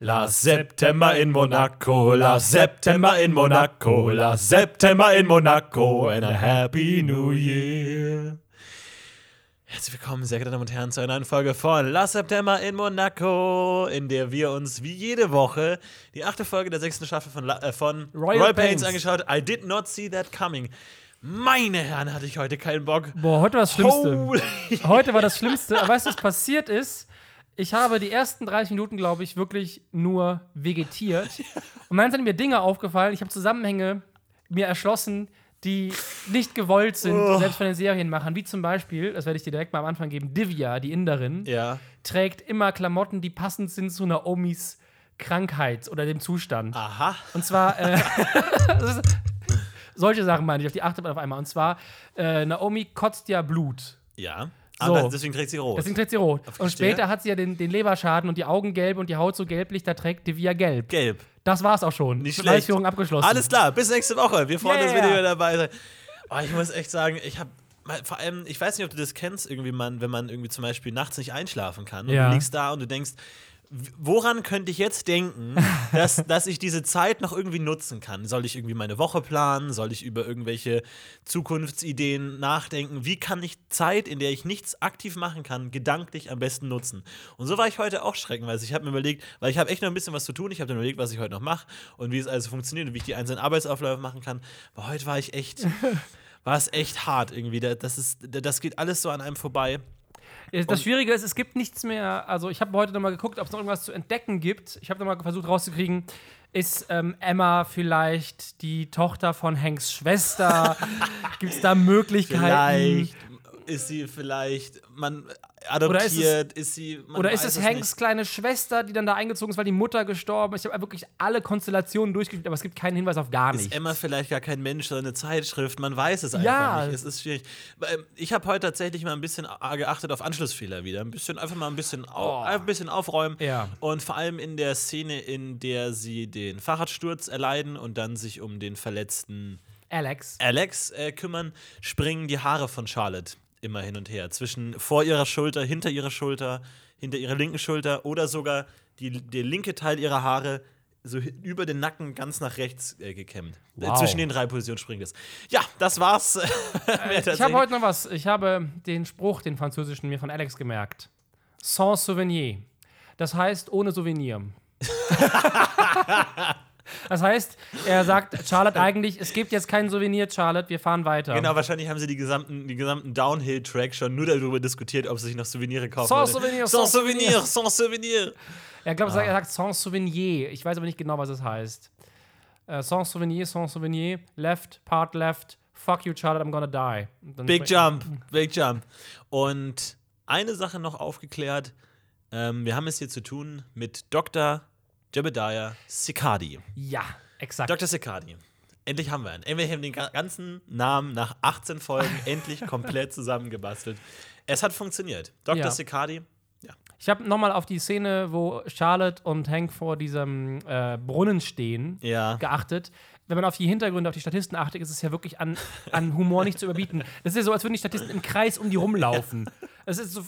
Last September in Monaco, last September in Monaco, last September in Monaco and a happy new year. Herzlich willkommen, sehr geehrte Damen und Herren, zu einer neuen Folge von Last September in Monaco, in der wir uns wie jede Woche die achte Folge der sechsten Staffel von, La- äh, von Royal Royal, Pains angeschaut. I did not see that coming. Meine Herren, hatte ich heute keinen Bock. Boah, heute war das Schlimmste. Holy. Heute war das Schlimmste. Aber weißt du, was passiert ist? Ich habe die ersten 30 Minuten, glaube ich, wirklich nur vegetiert. Und dann sind mir Dinge aufgefallen. Ich habe Zusammenhänge mir erschlossen, die nicht gewollt sind, Oh. selbst von den Serienmachern. Wie zum Beispiel, das werde ich dir direkt mal am Anfang geben, Divya, die Inderin, Ja. trägt immer Klamotten, die passend sind zu Naomis Krankheit oder dem Zustand. Aha. Und zwar, äh, solche Sachen meine ich, auf die achtet man auf einmal. Und zwar, äh, Naomi kotzt ja Blut. Ja. So. Aber deswegen trägt sie rot. Deswegen trägt sie rot. Und später hat sie ja den, den Leberschaden und die Augen gelb und die Haut so gelblich, da trägt Divya gelb. Gelb. Das war's auch schon. Nicht schlecht. Abgeschlossen. Alles klar, bis nächste Woche. Wir freuen uns, wenn ihr wieder dabei seid. Oh, ich muss echt sagen, ich habe vor allem, ich weiß nicht, ob du das kennst, irgendwie man, wenn man irgendwie zum Beispiel nachts nicht einschlafen kann und Ja. du liegst da und du denkst, woran könnte ich jetzt denken, dass, dass ich diese Zeit noch irgendwie nutzen kann? Soll ich irgendwie meine Woche planen? Soll ich über irgendwelche Zukunftsideen nachdenken? Wie kann ich Zeit, in der ich nichts aktiv machen kann, gedanklich am besten nutzen? Und so war ich heute auch schreckenweise. Ich habe mir überlegt, weil ich habe echt noch ein bisschen was zu tun. Ich habe mir überlegt, was ich heute noch mache und wie es also funktioniert und wie ich die einzelnen Arbeitsaufläufe machen kann. Aber heute war ich echt, war es echt hart irgendwie. Da- Das, ist, das geht alles so an einem vorbei. Das Schwierige ist, es gibt nichts mehr. Also, ich habe heute noch mal geguckt, ob es noch irgendwas zu entdecken gibt. Ich habe noch mal versucht rauszukriegen, ist ähm, Emma vielleicht die Tochter von Hanks Schwester? gibt es da Möglichkeiten? Vielleicht ist sie vielleicht, man adoptiert, ist, sie. Man Oder ist es Hanks nicht. kleine Schwester, die dann da eingezogen ist, weil die Mutter gestorben ist? Ich habe wirklich alle Konstellationen durchgespielt, aber es gibt keinen Hinweis auf gar Ist nichts. Emma vielleicht gar kein Mensch, sondern eine Zeitschrift? Man weiß es einfach Ja. nicht. Es ist schwierig. Ähm, Ich habe heute tatsächlich mal ein bisschen geachtet auf Anschlussfehler wieder. Ein bisschen, einfach mal ein bisschen, Oh. ein bisschen aufräumen. Ja. Und vor allem in der Szene, in der sie den Fahrradsturz erleiden und dann sich um den verletzten Alex. Alex äh, kümmern, springen die Haare von Charlotte immer hin und her. Zwischen vor ihrer Schulter, hinter ihrer Schulter, hinter ihrer linken Schulter oder sogar die, der linke Teil ihrer Haare so über den Nacken ganz nach rechts äh, gekämmt. Äh, Wow. zwischen den drei Positionen springt es. Ja, das war's. Mehr Ich habe heute noch was. Ich habe den Spruch, den französischen, mir von Alex gemerkt. Sans Souvenir. Das heißt ohne Souvenir. das heißt, er sagt Charlotte eigentlich, es gibt jetzt kein Souvenir, Charlotte, wir fahren weiter. Genau, wahrscheinlich haben sie die gesamten, die gesamten Downhill-Track schon nur darüber diskutiert, ob sie sich noch Souvenire kaufen. Sans wollen. Souvenir, sans sans Souvenir, sans Souvenir. Er glaubt, er sagt Sans Souvenir. Ich weiß aber nicht genau, was es heißt. Äh, sans Souvenir, Sans Souvenir, left, part left, fuck you, Charlotte, I'm gonna die. Big Jump, Big Jump. Und eine Sache noch aufgeklärt. Ähm, wir haben es hier zu tun mit Dr. Jebediah Sikadi. Ja, exakt. Dr. Sikadi. Endlich haben wir ihn. Wir haben den ga- ganzen Namen nach 18 Folgen endlich komplett zusammengebastelt. Es hat funktioniert. Dr. Ja. Sikadi. Ja. Ich habe nochmal auf die Szene, wo Charlotte und Hank vor diesem äh, Brunnen stehen, Ja. geachtet. Wenn man auf die Hintergründe, auf die Statisten achtet, ist es ja wirklich an, an Humor nicht zu überbieten. Das ist ja so, als würden die Statisten im Kreis um die rumlaufen. Es ist so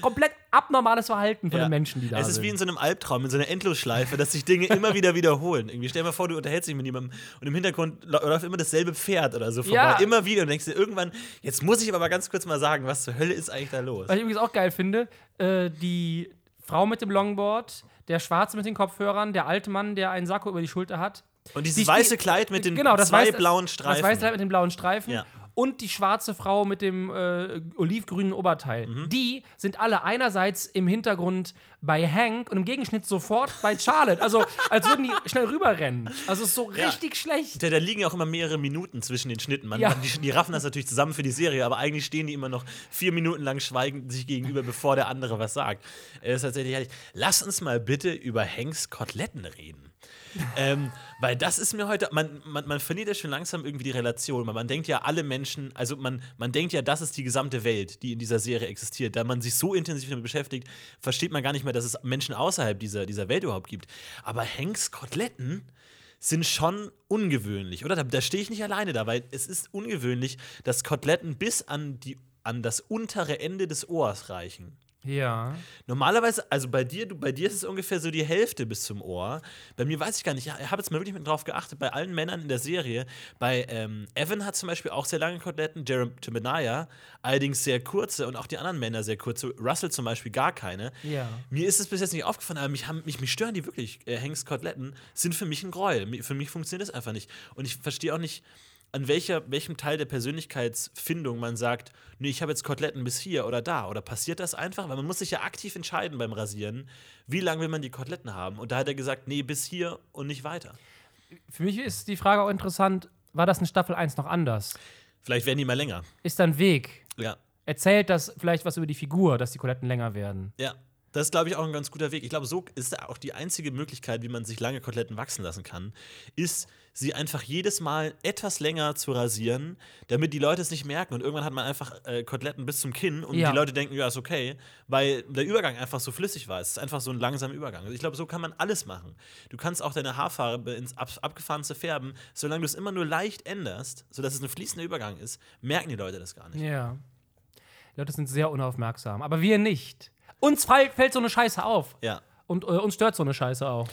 komplett abnormales Verhalten von Ja. den Menschen, die da Es sind. ist wie in so einem Albtraum, in so einer Endlosschleife, dass sich Dinge immer wieder wiederholen. Irgendwie stell dir mal vor, du unterhältst dich mit jemandem und im Hintergrund läuft immer dasselbe Pferd oder so vorbei. Ja. Immer wieder und denkst dir irgendwann, jetzt muss ich aber mal ganz kurz mal sagen, was zur Hölle ist eigentlich da los? Was ich übrigens auch geil finde, äh, die Frau mit dem Longboard, der Schwarze mit den Kopfhörern, der alte Mann, der einen Sakko über die Schulter hat. Und dieses Die- weiße Kleid mit den genau, das zwei weiße- blauen Streifen. Das weiße Kleid mit den blauen Streifen. Ja. Und die schwarze Frau mit dem äh, olivgrünen Oberteil. Mhm. Die sind alle einerseits im Hintergrund bei Hank und im Gegenschnitt sofort bei Charlotte. Also, als würden die schnell rüberrennen. Also, es ist so Ja. richtig schlecht. Da, da liegen ja auch immer mehrere Minuten zwischen den Schnitten. Man, Ja. man, die, die raffen das natürlich zusammen für die Serie, aber eigentlich stehen die immer noch vier Minuten lang schweigend sich gegenüber, bevor der andere was sagt. Äh, ist tatsächlich herrlich. Lass uns mal bitte über Hanks Koteletten reden. ähm, weil das ist mir heute, man, man, man verliert ja schon langsam irgendwie die Relation. weil Man denkt ja, alle Menschen, also man, man denkt ja, das ist die gesamte Welt, die in dieser Serie existiert. Da man sich so intensiv damit beschäftigt, versteht man gar nicht mehr, dass es Menschen außerhalb dieser, dieser Welt überhaupt gibt. Aber Hanks Koteletten sind schon ungewöhnlich, oder? Da, da stehe ich nicht alleine da, weil es ist ungewöhnlich, dass Koteletten bis an, die, an das untere Ende des Ohrs reichen. Ja. Normalerweise, also bei dir, du, bei dir ist es ungefähr so die Hälfte bis zum Ohr. Bei mir weiß ich gar nicht. Ich habe jetzt mal wirklich mit drauf geachtet. Bei allen Männern in der Serie. Bei ähm, Evan hat zum Beispiel auch sehr lange Koteletten. Jeremiah allerdings sehr kurze und auch die anderen Männer sehr kurze. Russell zum Beispiel gar keine. Ja. Mir ist es bis jetzt nicht aufgefallen, aber mich, haben, mich, mich stören die wirklich. Äh, Hanks Koteletten sind für mich ein Gräuel. Für mich funktioniert das einfach nicht. Und ich verstehe auch nicht an welcher, welchem Teil der Persönlichkeitsfindung man sagt, nee, ich habe jetzt Koteletten bis hier oder da. Oder passiert das einfach? Weil man muss sich ja aktiv entscheiden beim Rasieren, wie lange will man die Koteletten haben. Und da hat er gesagt, nee, bis hier und nicht weiter. Für mich ist die Frage auch interessant, war das in Staffel 1 noch anders? Vielleicht werden die mal länger. Ist da ein Weg? Ja. Erzählt das vielleicht was über die Figur, dass die Koletten länger werden? Ja. Das ist, glaube ich, auch ein ganz guter Weg. Ich glaube, so ist auch die einzige Möglichkeit, wie man sich lange Koteletten wachsen lassen kann, ist, sie einfach jedes Mal etwas länger zu rasieren, damit die Leute es nicht merken. Und irgendwann hat man einfach äh, Koteletten bis zum Kinn und Ja. die Leute denken, ja, ist okay, weil der Übergang einfach so flüssig war. Es ist einfach so ein langsamer Übergang. Also ich glaube, so kann man alles machen. Du kannst auch deine Haarfarbe ins Ab Abgefahrenste färben, solange du es immer nur leicht änderst, sodass es ein fließender Übergang ist, merken die Leute das gar nicht. Ja. Die Leute sind sehr unaufmerksam. Aber wir nicht. Uns fall, fällt so eine Scheiße auf. Ja. Und äh, uns stört so eine Scheiße auch.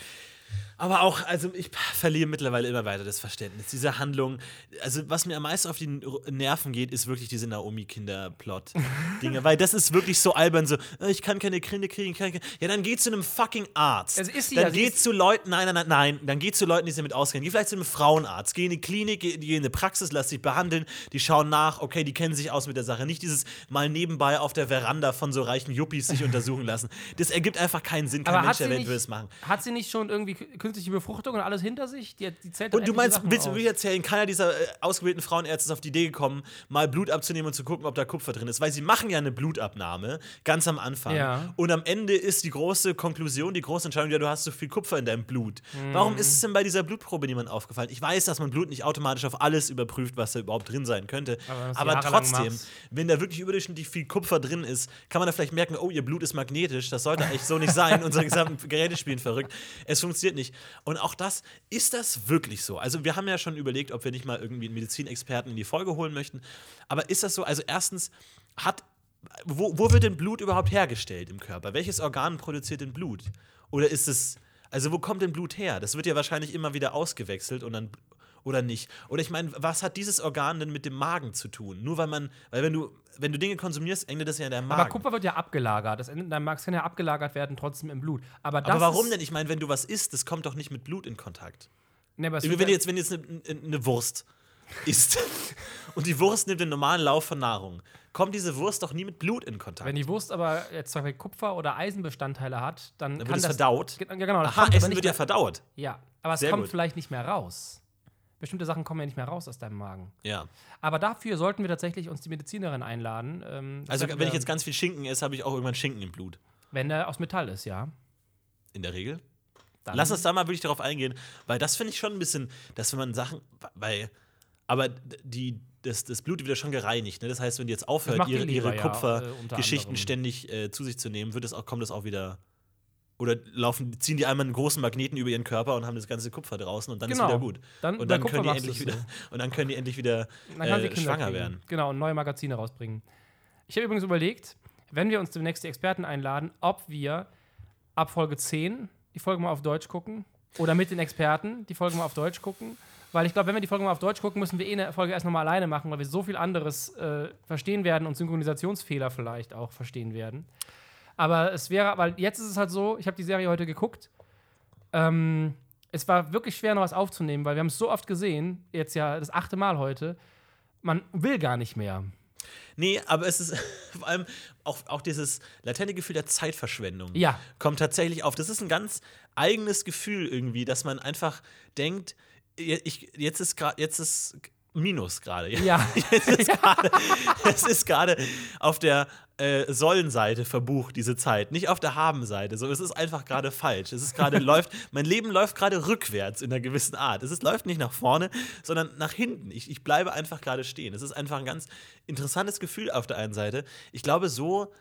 Aber auch, also ich verliere mittlerweile immer weiter das Verständnis. Diese Handlung, also was mir am meisten auf die Nerven geht, ist wirklich diese Naomi-Kinder-Plot-Dinge. Weil das ist wirklich so albern, so, äh, ich kann keine Kinder kriegen, kann keine. Ja, dann geh zu einem fucking Arzt. Es ist sie dann sie geh zu Leuten, nein, nein, nein, nein, dann geh zu Leuten, die sich damit auskennen. Geh vielleicht zu einem Frauenarzt, geh in die Klinik, geh, in eine Praxis, lass dich behandeln, die schauen nach, okay, die kennen sich aus mit der Sache. Nicht dieses mal nebenbei auf der Veranda von so reichen Yuppies sich untersuchen lassen. Das ergibt einfach keinen Sinn. Kein Aber Mensch nicht, würde es machen. hat sie nicht schon irgendwie künstliche Befruchtung und alles hinter sich? Die, die zählt Und du meinst, Sachen willst du mir erzählen, keiner dieser äh, ausgewählten Frauenärzte ist auf die Idee gekommen, mal Blut abzunehmen und zu gucken, ob da Kupfer drin ist? Weil sie machen ja eine Blutabnahme, ganz am Anfang. Ja. Und am Ende ist die große Konklusion, die große Entscheidung, ja, du hast so viel Kupfer in deinem Blut. Mhm. Warum ist es denn bei dieser Blutprobe niemand aufgefallen? Ich weiß, dass man Blut nicht automatisch auf alles überprüft, was da überhaupt drin sein könnte. Aber Aber trotzdem, wenn da wirklich überdurchschnittlich viel Kupfer drin ist, kann man da vielleicht merken, oh, ihr Blut ist magnetisch, das sollte eigentlich so nicht sein. Unsere gesamten Geräte spielen verrückt. Es funktioniert nicht. Und auch das, ist das wirklich so? Also, wir haben ja schon überlegt, ob wir nicht mal irgendwie einen Medizinexperten in die Folge holen möchten. Aber ist das so? Also, erstens, hat. Wo, wo wird denn Blut überhaupt hergestellt im Körper? Welches Organ produziert denn Blut? Oder ist es. Also, wo kommt denn Blut her? Das wird ja wahrscheinlich immer wieder ausgewechselt und dann. Oder nicht? Oder ich meine, was hat dieses Organ denn mit dem Magen zu tun? Nur weil man. Weil, wenn du, wenn du Dinge konsumierst, endet das ja in deinem Magen. Aber Kupfer wird ja abgelagert. Das endet in deinem Magen. Es kann ja abgelagert werden, trotzdem im Blut. Aber, das Aber warum denn? Ich meine, wenn du was isst, das kommt doch nicht mit Blut in Kontakt. Nee, aber es Wenn du jetzt, wenn du jetzt eine, eine Wurst isst und die Wurst nimmt den normalen Lauf von Nahrung, kommt diese Wurst doch nie mit Blut in Kontakt. Wenn die Wurst aber jetzt zum Beispiel Kupfer- oder Eisenbestandteile hat, dann, Dann kann wird es verdaut. Ja, genau. Das Aha, Essen wird ja verdaut. ja, aber es Sehr kommt gut. vielleicht nicht mehr raus. Bestimmte Sachen kommen ja nicht mehr raus aus deinem Magen. Ja. Aber dafür sollten wir tatsächlich uns die Medizinerin einladen. Ähm, das Also, wenn ich wir- jetzt ganz viel Schinken esse, habe ich auch irgendwann Schinken im Blut. wenn der aus Metall ist, ja. In der Regel. Dann Lass uns da mal wirklich darauf eingehen, weil das finde ich schon ein bisschen, dass wenn man Sachen, weil, aber die, das, das Blut wird ja schon gereinigt. Ne? Das heißt, wenn die jetzt aufhört, ihre, ihre ja, äh, Kupfergeschichten anderem. ständig äh, zu sich zu nehmen, wird es auch, kommt das auch wieder. Oder laufen, ziehen die einmal einen großen Magneten über ihren Körper und haben das ganze Kupfer draußen und dann Genau. ist wieder gut. Dann- und dann können die endlich wieder und dann können die endlich wieder äh, schwanger kriegen. werden. Genau, und neue Magazine rausbringen. Ich habe übrigens überlegt, wenn wir uns demnächst die Experten einladen, ob wir ab Folge 10 die Folge mal auf Deutsch gucken oder mit den Experten die Folge mal auf Deutsch gucken. Weil ich glaube, wenn wir die Folge mal auf Deutsch gucken, müssen wir eh eine Folge erst nochmal alleine machen, weil wir so viel anderes äh, verstehen werden und Synchronisationsfehler vielleicht auch verstehen werden. Aber es wäre, weil jetzt ist es halt so, ich habe die Serie heute geguckt. Ähm, es war wirklich schwer, noch was aufzunehmen, weil wir haben es so oft gesehen, jetzt ja das achte Mal heute. Man will gar nicht mehr. Nee, aber es ist vor allem auch, auch dieses latente Gefühl der Zeitverschwendung. Ja. Kommt tatsächlich auf. Das ist ein ganz eigenes Gefühl irgendwie, dass man einfach denkt, ich, jetzt ist gerade, jetzt ist Minus gerade. Ja. Es ist gerade auf der äh, Sollenseite verbucht, diese Zeit, nicht auf der Habenseite. So, es ist einfach gerade falsch. Es ist gerade läuft, mein Leben läuft gerade rückwärts in einer gewissen Art. Es ist, läuft nicht nach vorne, sondern nach hinten. Ich, ich bleibe einfach gerade stehen. Es ist einfach ein ganz interessantes Gefühl auf der einen Seite. Ich glaube, so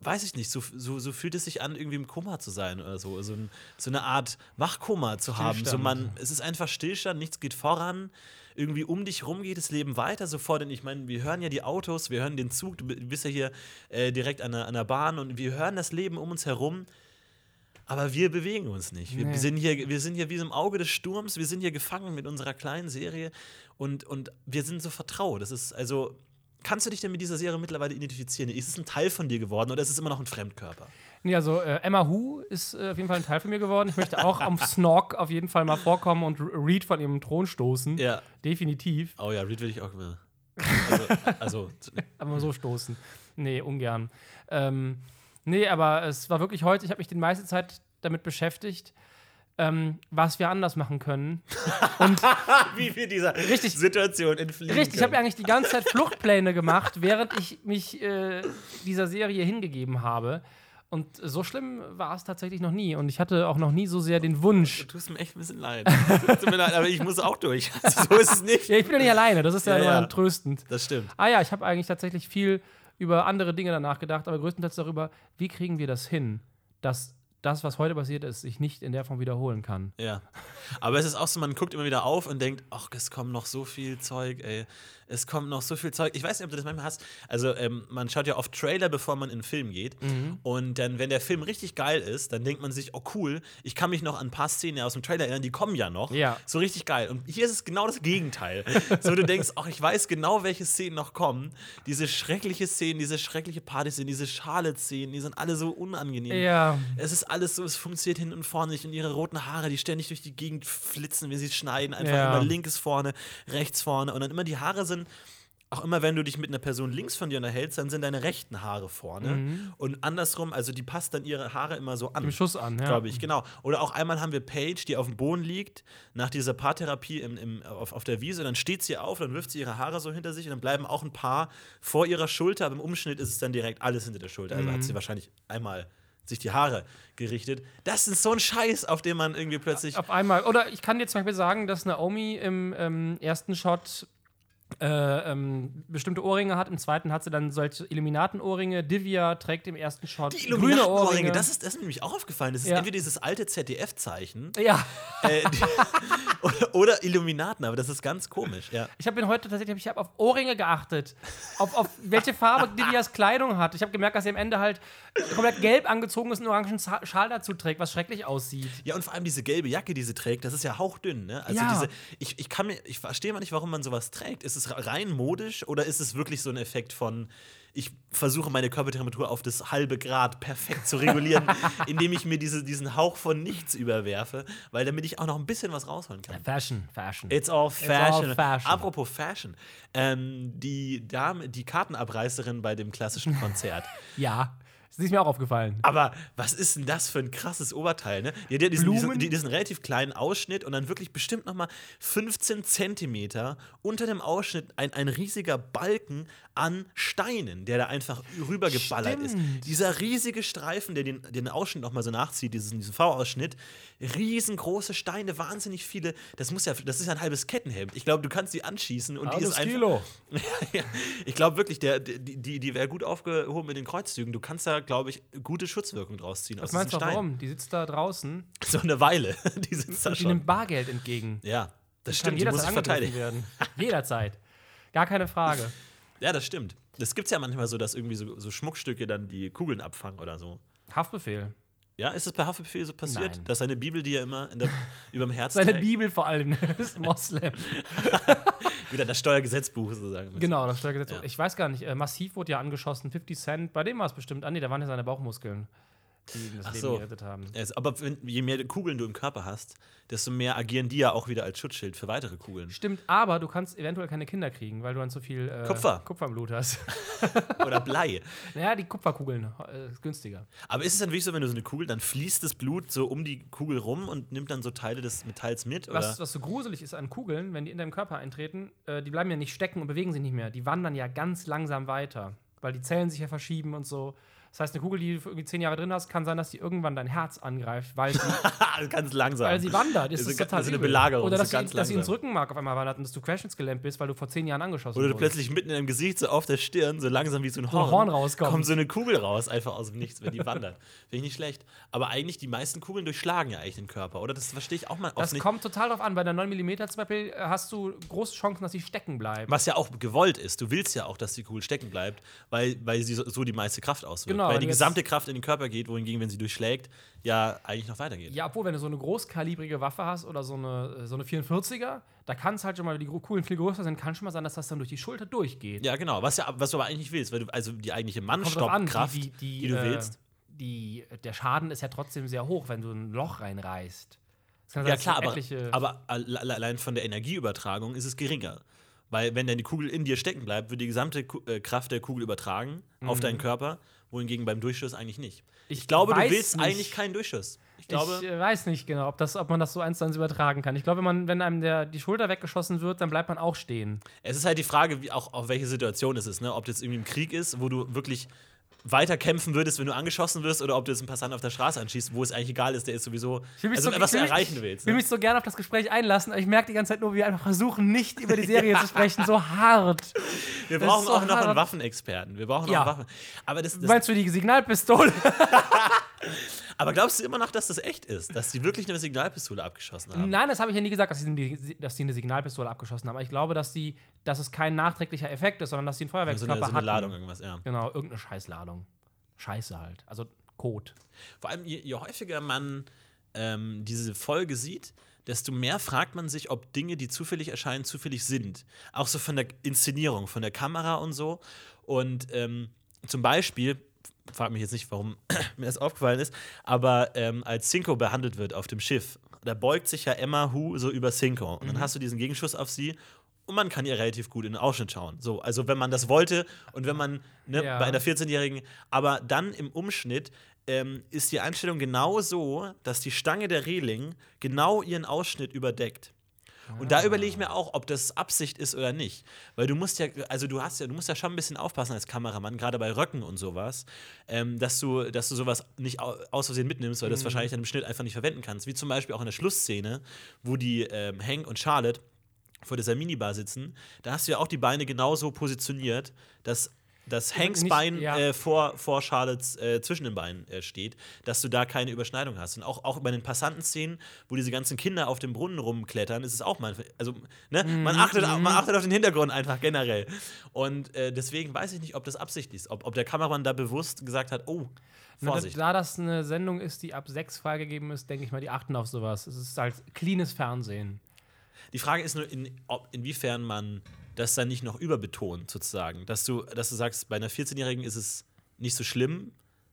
weiß ich nicht, so, so, so fühlt es sich an, irgendwie im Koma zu sein oder so. So, ein, so eine Art Wachkoma zu haben. So man, es ist einfach Stillstand, nichts geht voran. Irgendwie um dich rum geht das Leben weiter sofort. Denn ich meine, wir hören ja die Autos, wir hören den Zug, du bist ja hier äh, direkt an der, an der Bahn und wir hören das Leben um uns herum. Aber wir bewegen uns nicht. Wir, Nee. sind hier, wir sind hier wie im Auge des Sturms, wir sind hier gefangen mit unserer kleinen Serie und, und wir sind so vertraut. Das ist also. Kannst du dich denn mit dieser Serie mittlerweile identifizieren? Ist es ein Teil von dir geworden oder ist es immer noch ein Fremdkörper? Nee, also äh, Emma Hu ist äh, auf jeden Fall ein Teil von mir geworden. Ich möchte auch am Snog auf jeden Fall mal vorkommen und Reed von ihrem Thron stoßen. Ja. Definitiv. Oh ja, Reed will ich auch mal. Also, also Aber so stoßen. Nee, ungern. Ähm, nee, aber es war wirklich heute, ich habe mich die meiste Zeit damit beschäftigt, ähm, was wir anders machen können. wie wir dieser Richtig. Situation entfliehen Richtig, ich habe eigentlich die ganze Zeit Fluchtpläne gemacht, während ich mich äh, dieser Serie hingegeben habe. Und so schlimm war es tatsächlich noch nie. Und ich hatte auch noch nie so sehr den Wunsch. Du tust mir echt ein bisschen leid. Tut mir leid, aber ich muss auch durch. So ist es nicht. Ja, ich bin ja nicht alleine, das ist ja, Ja, immer ja. tröstend. Das stimmt. Ah ja, ich habe eigentlich tatsächlich viel über andere Dinge danach gedacht, aber größtenteils darüber, wie kriegen wir das hin, dass das, was heute passiert ist, sich nicht in der Form wiederholen kann. Ja. Aber es ist auch so, man guckt immer wieder auf und denkt, ach, es kommt noch so viel Zeug, ey. Es kommt noch so viel Zeug. Ich weiß nicht, ob du das manchmal hast. Also, ähm, man schaut ja oft Trailer, bevor man in den Film geht. Und dann, wenn der Film richtig geil ist, dann denkt man sich, oh cool, ich kann mich noch an ein paar Szenen aus dem Trailer erinnern, die kommen ja noch. Ja. So richtig geil. Und hier ist es genau das Gegenteil. so, du denkst, ach, ich weiß genau, welche Szenen noch kommen. Diese schreckliche Szenen, diese schreckliche Party-Szenen, diese Charlotte-Szenen, die sind alle so unangenehm. Ja. Es ist alles so, es funktioniert hin und vorne nicht. Und ihre roten Haare, die ständig durch die Gegend flitzen, wenn sie schneiden. Einfach Ja. immer linkes vorne, rechts vorne. Und dann immer die Haare sind, auch immer wenn du dich mit einer Person links von dir unterhältst, dann sind deine rechten Haare vorne. Und andersrum, also die passt dann ihre Haare immer so an. Im Schuss an, ja. Glaube ich, genau. Oder auch einmal haben wir Paige, die auf dem Boden liegt, nach dieser Paartherapie im, im, auf, auf der Wiese. Dann steht sie auf, dann wirft sie ihre Haare so hinter sich und dann bleiben auch ein paar vor ihrer Schulter. Aber im Umschnitt ist es dann direkt alles hinter der Schulter. Also hat sie wahrscheinlich einmal sich die Haare gerichtet. Das ist so ein Scheiß, auf den man irgendwie plötzlich. Auf einmal. Oder ich kann jetzt zum Beispiel sagen, dass Naomi im ähm, ersten Shot äh, ähm, bestimmte Ohrringe hat, im zweiten hat sie dann solche Illuminaten-Ohrringe. Divya trägt im ersten Shot Die grüne Illuminaten-Ohrringe, Ohrringe. das ist, das ist mir nämlich auch aufgefallen. Das ist Ja. entweder dieses alte ZDF-Zeichen ja, äh, die, oder, oder Illuminaten, aber das ist ganz komisch. Ja. ich habe heute tatsächlich ich hab auf Ohrringe geachtet. Auf, auf welche Farbe Divyas Kleidung hat. Ich habe gemerkt, dass sie am Ende halt komplett gelb angezogen ist und einen orangen Schal dazu trägt, was schrecklich aussieht. Ja, und vor allem diese gelbe Jacke, die sie trägt, das ist ja hauchdünn, ne? Also Ja. diese, ich, ich kann mir, ich verstehe mal nicht, warum man sowas trägt. Ist es rein modisch oder ist es wirklich so ein Effekt von, ich versuche meine Körpertemperatur auf das halbe Grad perfekt zu regulieren, indem ich mir diese, diesen Hauch von nichts überwerfe, weil damit ich auch noch ein bisschen was rausholen kann. Fashion, Fashion. It's all fashion. all fashion. Apropos Fashion. Ähm, die Dame, die Kartenabreißerin bei dem klassischen Konzert. ja, das ist mir auch aufgefallen. Aber was ist denn das für ein krasses Oberteil, ne? Die hat ja diesen, diesen, diesen relativ kleinen Ausschnitt und dann wirklich bestimmt noch mal 15 Zentimeter unter dem Ausschnitt ein, ein riesiger Balken an Steinen, der da einfach rübergeballert ist. Stimmt. Dieser riesige Streifen, der den, den Ausschnitt noch mal so nachzieht, diesen, diesen V-Ausschnitt, riesengroße Steine, wahnsinnig viele. Das muss ja, das ist ein halbes Kettenhemd. Ich glaube, du kannst die anschießen und die ist einfach. ja, ich glaube wirklich, der, die, die, die wäre gut aufgehoben mit den Kreuzzügen. Du kannst da, glaube ich, gute Schutzwirkung draus ziehen. Was aus meinst du, warum? Die sitzt da draußen So eine Weile. Die sitzt da und die schon. nimmt Bargeld entgegen. Ja, das Kann stimmt. Die muss jederzeit sich angegriffen verteidigen. werden. Jederzeit. Gar keine Frage. Ja, das stimmt. Das gibt es ja manchmal so, dass irgendwie so, so Schmuckstücke dann die Kugeln abfangen oder so. Haftbefehl. Ja, ist es bei Haftbefehl so passiert? Nein. Dass seine Bibel, die er immer der, überm Herz Seine trägt? Bibel vor allem ist Moslem. Wieder das Steuergesetzbuch sozusagen. Genau, das Steuergesetz. Ja. Ich weiß gar nicht, äh, massiv wurde ja angeschossen, 50 Cent. Bei dem war es bestimmt. Ah, nee, da waren ja seine Bauchmuskeln, die das Ach Leben so. gerettet haben. Es- Aber wenn, je mehr Kugeln du im Körper hast, desto mehr agieren die ja auch wieder als Schutzschild für weitere Kugeln. Stimmt, aber du kannst eventuell keine Kinder kriegen, weil du dann zu viel äh, Kupfer. Kupfer im Blut hast. Oder Blei. naja, die Kupferkugeln äh, ist günstiger. Aber ist es dann wirklich so, wenn du so eine Kugel, dann fließt das Blut so um die Kugel rum und nimmt dann so Teile des Metalls mit? Oder? Was, was so gruselig ist an Kugeln, wenn die in deinem Körper eintreten, äh, die bleiben ja nicht stecken und bewegen sich nicht mehr. Die wandern ja ganz langsam weiter, weil die Zellen sich ja verschieben und so. Das heißt, eine Kugel, die du irgendwie zehn Jahre drin hast, kann sein, dass die irgendwann dein Herz angreift, weil sie, ganz langsam. weil sie wandert. Das Das ist, total ist eine. Belagerung. Oder das dass, ist sie, ganz dass sie ins. Rückenmark auf einmal wandert und dass du querschnittsgelähmt bist, weil du vor zehn Jahren angeschossen Oder du wurdest. plötzlich mitten deinem Gesicht, so auf der Stirn, so langsam wie so ein ein Horn, Horn rauskommt. kommt so eine Kugel raus, einfach aus dem Nichts, wenn die wandert. Finde ich nicht schlecht. Aber eigentlich, die meisten Kugeln durchschlagen ja eigentlich den Körper, oder? Das verstehe ich auch mal oft Das nicht. kommt total drauf an. Bei der 9 mm zum Beispiel äh, hast du große Chancen, dass sie stecken bleibt. Was ja auch gewollt ist. Du willst ja auch, dass die Kugel stecken bleibt, weil, weil sie so, so die meiste Kraft auswirkt. Genau, weil wenn die gesamte Kraft in den Körper geht, wohingegen, wenn sie durchschlägt, ja eigentlich noch weitergeht. Ja, obwohl, wenn du so eine großkalibrige Waffe hast oder so eine, so eine 44er, da kann es halt schon mal, wenn die Kugeln viel größer sind, kann schon mal sein, dass das dann durch die Schulter durchgeht. Ja, genau. Was, ja, was du aber eigentlich nicht willst, weil du also die eigentliche Mannstoppkraft, die, die, die, du äh, willst. Die, der Schaden ist ja trotzdem sehr hoch, wenn du ein Loch reinreißt. Sein, Ja, klar, aber, aber alle- allein von der Energieübertragung ist es geringer. Weil, wenn deine Kugel in dir stecken bleibt, wird die gesamte äh, Kraft der Kugel übertragen auf deinen Körper, wohingegen beim Durchschuss eigentlich nicht. Ich, Ich glaube, du willst nicht. eigentlich keinen Durchschuss. Ich glaube, ich weiß nicht genau, ob, das, ob man das so eins zu eins übertragen kann. Ich glaube, wenn, man, wenn einem der, die Schulter weggeschossen wird, dann bleibt man auch stehen. es ist halt die Frage, wie auch auf welche Situation es ist. Ne? Ob das irgendwie im Krieg ist, wo du wirklich weiter kämpfen würdest, wenn du angeschossen wirst, oder ob du jetzt einen Passant auf der Straße anschießt, wo es eigentlich egal ist, der ist sowieso. Ich will mich Also, so, was du will erreichen mich, willst. Ich will Ne? mich so gerne auf das Gespräch einlassen, aber ich merke die ganze Zeit nur, wie wir einfach versuchen, nicht über die Serie zu sprechen, so hart. Wir das brauchen so auch noch einen hart. Waffenexperten. Wir brauchen Ja. noch Waffen. Aber das, das, Meinst du die Signalpistole? Aber glaubst du immer noch, dass das echt ist? Dass die wirklich eine Signalpistole abgeschossen haben? Nein, das habe ich ja nie gesagt, dass sie, dass sie eine Signalpistole abgeschossen haben. Aber ich glaube, dass, die, dass es kein nachträglicher Effekt ist, sondern dass sie einen so eine, Feuerwerkskörper so eine. Ladung, irgendwas, ja. Genau, irgendeine Scheißladung. Scheiße halt. Also Code. Vor allem, je, je häufiger man ähm, diese Folge sieht, desto mehr fragt man sich, ob Dinge, die zufällig erscheinen, zufällig sind. Auch so von der Inszenierung, von der Kamera und so. Und ähm, zum Beispiel, frag mich jetzt nicht, warum mir das aufgefallen ist, aber ähm, als Cinco behandelt wird auf dem Schiff, da beugt sich ja Emma Hu so über Cinco. Und Mhm. dann hast du diesen Gegenschuss auf sie. Und man kann ihr relativ gut in den Ausschnitt schauen. So, also wenn man das wollte und wenn man ne, Ja. bei einer 14-Jährigen, aber dann im Umschnitt ähm, ist die Einstellung genau so, dass die Stange der Reling genau ihren Ausschnitt überdeckt. Und da überlege ich mir auch, ob das Absicht ist oder nicht. Weil du musst ja, also du hast ja, du musst ja schon ein bisschen aufpassen als Kameramann, gerade bei Röcken und sowas, ähm, dass, du, dass du sowas nicht au aus Versehen mitnimmst, weil du das wahrscheinlich dann im Schnitt einfach nicht verwenden kannst. Wie zum Beispiel auch in der Schlussszene, wo die ähm, Hank und Charlotte vor dieser Minibar sitzen, da hast du ja auch die Beine genauso positioniert, dass, dass Hanks nicht- Bein ja. äh, vor, vor Charlottes äh, zwischen den Beinen äh, steht, dass du da keine Überschneidung hast. Und auch, auch bei den Passantenszenen, wo diese ganzen Kinder auf dem Brunnen rumklettern, ist es auch mal. Also, ne, man, Mhm, achtet, man achtet auf den Hintergrund einfach generell. Und äh, deswegen weiß ich nicht, ob das Absicht ist, ob, ob der Kameramann da bewusst gesagt hat, oh, Na, Vorsicht. Da, da das eine Sendung ist, die ab 6 freigegeben ist, denke ich mal, die achten auf sowas. Es ist halt cleanes Fernsehen. Die Frage ist nur, in, ob, inwiefern man das dann nicht noch überbetont, sozusagen. Dass du, dass du sagst, bei einer 14-Jährigen ist es nicht so schlimm,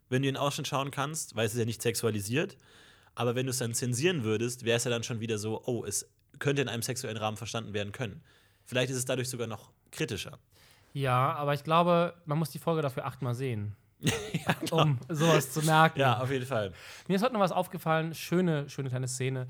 wenn du in den Ausschnitt schauen kannst, weil es ist ja nicht sexualisiert. Aber wenn du es dann zensieren würdest, wäre es ja dann schon wieder so, oh, es könnte in einem sexuellen Rahmen verstanden werden können. Vielleicht ist es dadurch sogar noch kritischer. Ja, aber ich glaube, man muss die Folge dafür achtmal sehen. um sowas zu merken. Ja, auf jeden Fall. Mir ist heute noch was aufgefallen. Schöne, schöne kleine Szene.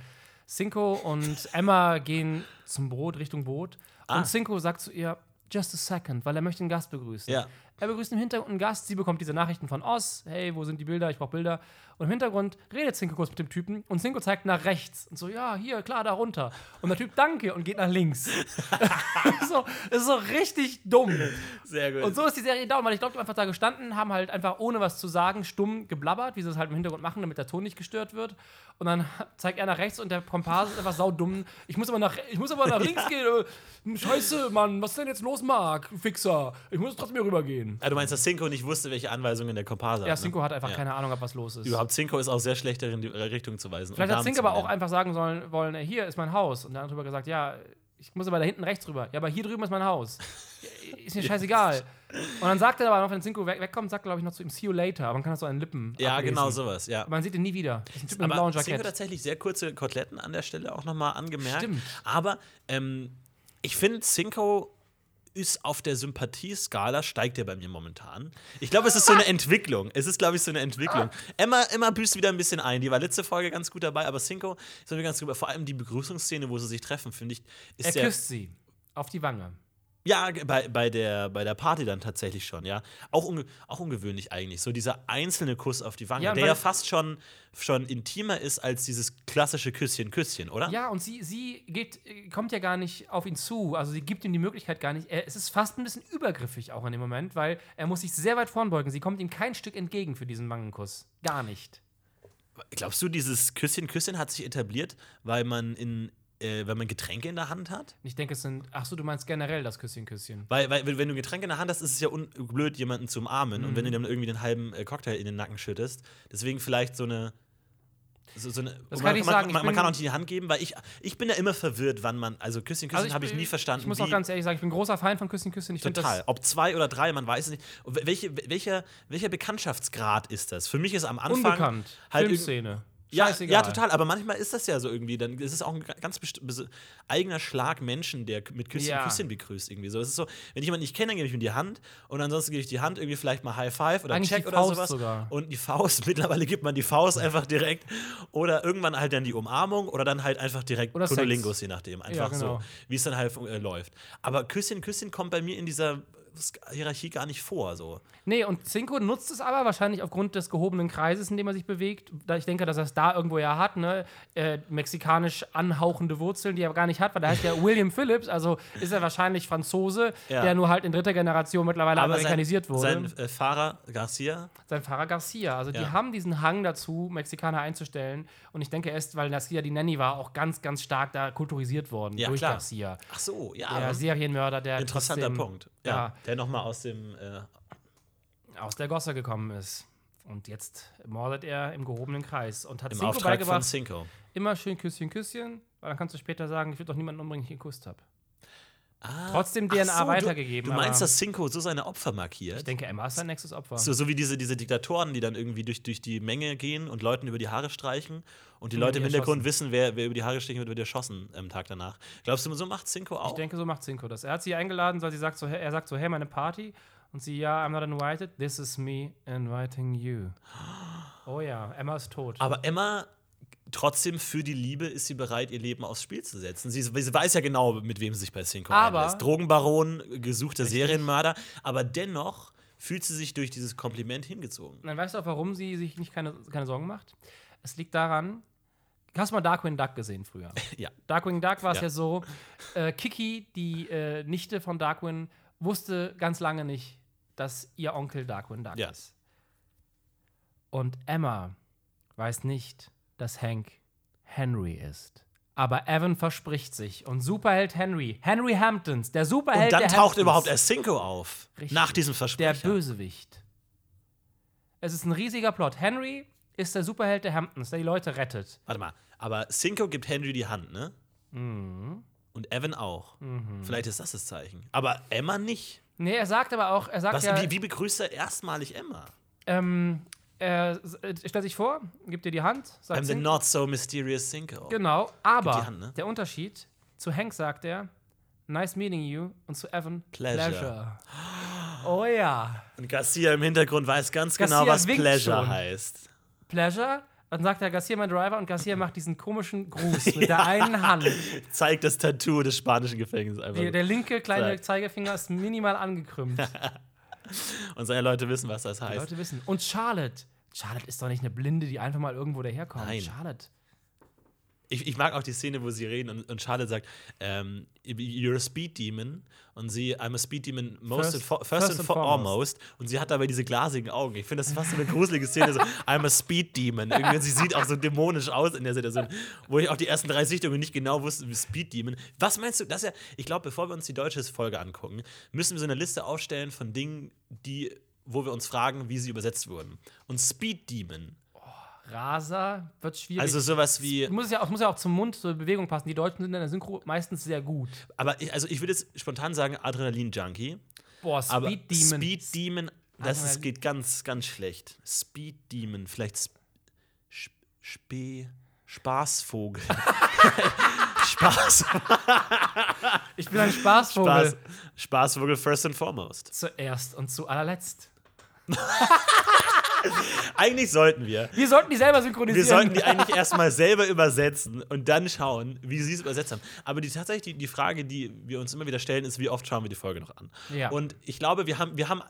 Cinco und Emma gehen zum Boot, Richtung Boot. Ah. Und Cinco sagt zu ihr, just a second, weil er möchte einen Gast begrüßen. Ja. Er begrüßt im Hintergrund einen Gast, sie bekommt diese Nachrichten von Oz, hey, wo sind die Bilder, ich brauche Bilder. Und im Hintergrund redet Cinco kurz mit dem Typen und Cinco zeigt nach rechts und so, ja, hier, klar, da runter. Und der Typ, danke, und geht nach links. so, das ist so richtig dumm. Sehr gut. Und so ist die Serie down, weil ich glaube, die haben einfach da gestanden, haben halt einfach ohne was zu sagen stumm geblabbert, wie sie es halt im Hintergrund machen, damit der Ton nicht gestört wird. Und dann zeigt er nach rechts und der Komparse ist einfach saudumm. Ich muss aber nach, ich muss aber nach links gehen. Äh, Scheiße, Mann, was ist denn jetzt los, Mark? du Fixer. Ich muss trotzdem hier rübergehen. Ah, du meinst, dass Cinco nicht wusste, welche Anweisungen der Komparse hat? Ja, Cinco hat einfach Ja. keine Ahnung, ob was los ist. Überhaupt, Cinco ist auch sehr schlecht darin, die Richtung zu weisen. Vielleicht hat Cinco aber auch einfach sagen sollen, wollen, äh, hier ist mein Haus. Und der andere drüber gesagt, ja, ich muss aber da hinten rechts rüber. Ja, aber hier drüben ist mein Haus. Ist mir scheißegal. Und dann sagt er aber noch, wenn Cinco weg, wegkommt, sagt er, glaube ich, noch zu ihm, see you later. Man kann das so an den Lippen Ja, ablesen. genau sowas, ja. Aber man sieht ihn nie wieder. Das ist ein Typ mit Aber blauen Cinco Jackett. tatsächlich sehr kurze Koteletten an der Stelle auch nochmal angemerkt. Stimmt. Aber ähm, ich finde, Cinco ist auf der Sympathieskala, steigt er bei mir momentan. Ich glaube, es ist so eine Entwicklung. Es ist, glaube ich, so eine Entwicklung. Emma, Emma büßt wieder ein bisschen ein. Die war letzte Folge ganz gut dabei, aber Cinco ist wieder ganz gut. Vor allem die Begrüßungsszene, wo sie sich treffen, finde ich, ist Er sehr. küsst sie auf die Wange. Ja, bei, bei, der, bei der Party dann tatsächlich schon, ja. Auch, unge auch ungewöhnlich eigentlich. So dieser einzelne Kuss auf die Wange, Ja, der ja fast schon, schon intimer ist als dieses klassische Küsschen, Küsschen, oder? Ja, und sie, sie geht, äh, kommt ja gar nicht auf ihn zu. Also sie gibt ihm die Möglichkeit gar nicht. Er, es ist fast ein bisschen übergriffig auch in dem Moment, weil er muss sich sehr weit vorbeugen. Sie kommt ihm kein Stück entgegen für diesen Wangenkuss. Gar nicht. Glaubst du, dieses Küsschen, Küsschen hat sich etabliert, weil man in, äh, weil man Getränke in der Hand hat? Ich denke, es sind. Ach so, du meinst generell das Küsschen, Küsschen. Weil, weil wenn du ein Getränk in der Hand hast, ist es ja blöd, jemanden zu umarmen. Und wenn Mhm. du dann irgendwie den halben äh, Cocktail in den Nacken schüttest. Deswegen vielleicht so eine. So, so eine Das man, kann ich man, sagen, ich man, man bin- kann auch nicht die Hand geben, weil ich, ich bin ja immer verwirrt, wann man. Also Küsschen, Küsschen habe ich nie verstanden. Ich muss auch ganz ehrlich sagen, ich bin großer Fan von Küsschen, Küsschen. Ich Total. Ob zwei oder drei, man weiß es nicht. Und welche, welcher, welcher Bekanntschaftsgrad ist das? Für mich ist am Anfang. unbekannt. Halt Filmszene. Ja, Scheißegal. ja, total. Aber manchmal ist das ja so irgendwie. Dann ist es auch ein ga- ganz eigener Schlag Menschen, der mit Küsschen, Ja. Küsschen begrüßt. Irgendwie so. Es ist so, wenn ich jemanden nicht kenne, dann gebe ich ihm die Hand und ansonsten gebe ich die Hand irgendwie vielleicht mal High Five oder Eigentlich Check oder sowas. sogar. Und die Faust, mittlerweile gibt man die Faust einfach direkt. Oder irgendwann halt dann die Umarmung oder dann halt einfach direkt Oder je nachdem. Einfach genau. so, wie es dann halt äh, läuft. Aber Küsschen, Küsschen kommt bei mir in dieser Hierarchie gar nicht vor. So. Nee, und Cinco nutzt es aber wahrscheinlich aufgrund des gehobenen Kreises, in dem er sich bewegt. Da ich denke, dass er es da irgendwo ja hat, ne? Äh, mexikanisch anhauchende Wurzeln, die er aber gar nicht hat, weil der heißt ja William Phillips, also ist er wahrscheinlich Franzose, Ja. der nur halt in dritter Generation mittlerweile amerikanisiert wurde. sein, sein äh, Fahrer Garcia, sein Fahrer Garcia. Also die Ja. haben diesen Hang dazu, Mexikaner einzustellen. Und ich denke erst, weil Garcia die Nanny war, auch ganz, ganz stark da kulturisiert worden Ja, durch klar. Garcia. ach so, ja. Der Serienmörder, der Interessanter Punkt. Ja, Ja, Der nochmal aus dem. Äh, aus der Gosse gekommen ist. Und jetzt mordet er im gehobenen Kreis und hat Im Cinco Auftrag von beigebracht, Cinco. immer schön Küsschen, Küsschen, weil dann kannst du später sagen, ich würde doch niemanden umbringen, den ich geküsst habe. Ah, Trotzdem DNA so, weitergegeben, Du, du meinst, dass Cinco so seine Opfer markiert? Ich denke, Emma ist sein nächstes Opfer. so, so wie diese, diese Diktatoren, die dann irgendwie durch, durch die Menge gehen und Leuten über die Haare streichen und die Leute im Hintergrund wissen, wer, wer über die Haare stechen wird, wird erschossen am Tag danach. Glaubst du, so macht Cinco auch? Ich denke, so macht Cinco das. Er hat sie eingeladen, weil sie sagt so, er sagt so, hey, meine Party. Und sie, ja, I'm not invited. This is me inviting you. Oh ja, Emma ist tot. Aber Emma, trotzdem für die Liebe ist sie bereit, ihr Leben aufs Spiel zu setzen. Sie, sie weiß ja genau, mit wem sie sich bei Cinco Aber- einlässt. Drogenbaron, gesuchter Serienmörder. Aber dennoch fühlt sie sich durch dieses Kompliment hingezogen. Dann weißt du auch, warum sie sich nicht keine, keine Sorgen macht? Es liegt daran, hast du mal Darkwing Duck gesehen früher? Ja. Darkwing Duck war es Ja. ja. so, äh, Kiki, die äh, Nichte von Darkwing, wusste ganz lange nicht, dass ihr Onkel Darkwing Duck Ja. ist. Und Emma weiß nicht, dass Hank Henry ist. Aber Evan verspricht sich. Und Superheld Henry, Henry Hamptons, der Superheld Und dann der taucht Hamptons, überhaupt erst Cinco auf. Richtig. Nach diesem der Versprechen. Bösewicht. Es ist ein riesiger Plot. Henry ist der Superheld der Hamptons, der die Leute rettet. Warte mal, aber Cinco gibt Henry die Hand, ne? Mhm. Und Evan auch. Vielleicht ist das das Zeichen. Aber Emma nicht. Nee, er sagt aber auch, er sagt Was, ja, wie, wie begrüßt er erstmalig Emma? ähm, er s- äh, stellt sich vor, gibt dir die Hand, sagt I'm the not so mysterious Cinco. Genau, aber die Hand, ne? der Unterschied, zu Hank sagt er, nice meeting you, und zu Evan, Pleasure. Oh ja, Und Garcia im Hintergrund weiß ganz Garcia genau, was Pleasure schon. heißt. Pleasure. Dann sagt er, Garcia, mein Driver, und Garcia macht diesen komischen Gruß mit der einen Hand. Zeigt das Tattoo des spanischen Gefängnisses einfach. Der, der linke kleine Zeig. Zeigefinger ist minimal angekrümmt. Und seine Leute wissen, was das Die heißt. Leute wissen. Und Charlotte. Charlotte ist doch nicht eine Blinde, die einfach mal irgendwo daherkommt. Nein. Charlotte. Ich, ich mag auch die Szene, wo sie reden und, und Charlotte sagt, ähm, you're a speed demon. Und sie, I'm a speed demon most First- and fo- first, first and and fo- foremost. foremost. Und sie hat dabei diese glasigen Augen. Ich finde, das ist fast so eine gruselige Szene. So, I'm a speed demon. Irgendwie, sie sieht auch so dämonisch aus in der Situation, wo ich auch die ersten drei Sichtungen nicht genau wusste, wie Speed Demon. Was meinst du? Das ja, ich glaube, bevor wir uns die deutsche Folge angucken, müssen wir so eine Liste aufstellen von Dingen, die, wo wir uns fragen, wie sie übersetzt wurden. Und Speed Demon. Raser wird schwierig. Also sowas wie. es muss ja, muss ja auch zum Mund zur Bewegung passen. Die Deutschen sind in der Synchro meistens sehr gut. Aber ich, also ich würde jetzt spontan sagen Adrenalin-Junkie. Boah, Aber Speed Demon. Speed Demon, das ist, Adrenalin- geht ganz, ganz schlecht. Speed Demon, vielleicht Sp Sp Spee Spaßvogel. Spaß, Ich bin ein Spaßvogel. Spaß, Spaßvogel first and foremost. Zuerst und zu allerletzt. eigentlich sollten wir. Wir sollten die selber Wir synchronisieren. sollten die eigentlich erstmal selber übersetzen und dann schauen, wie sie es übersetzt haben. Aber die, tatsächlich die, die Frage, die wir uns immer wieder stellen, ist, wie oft schauen wir die Folge noch an? Ja. Und ich glaube, wir haben, wir haben,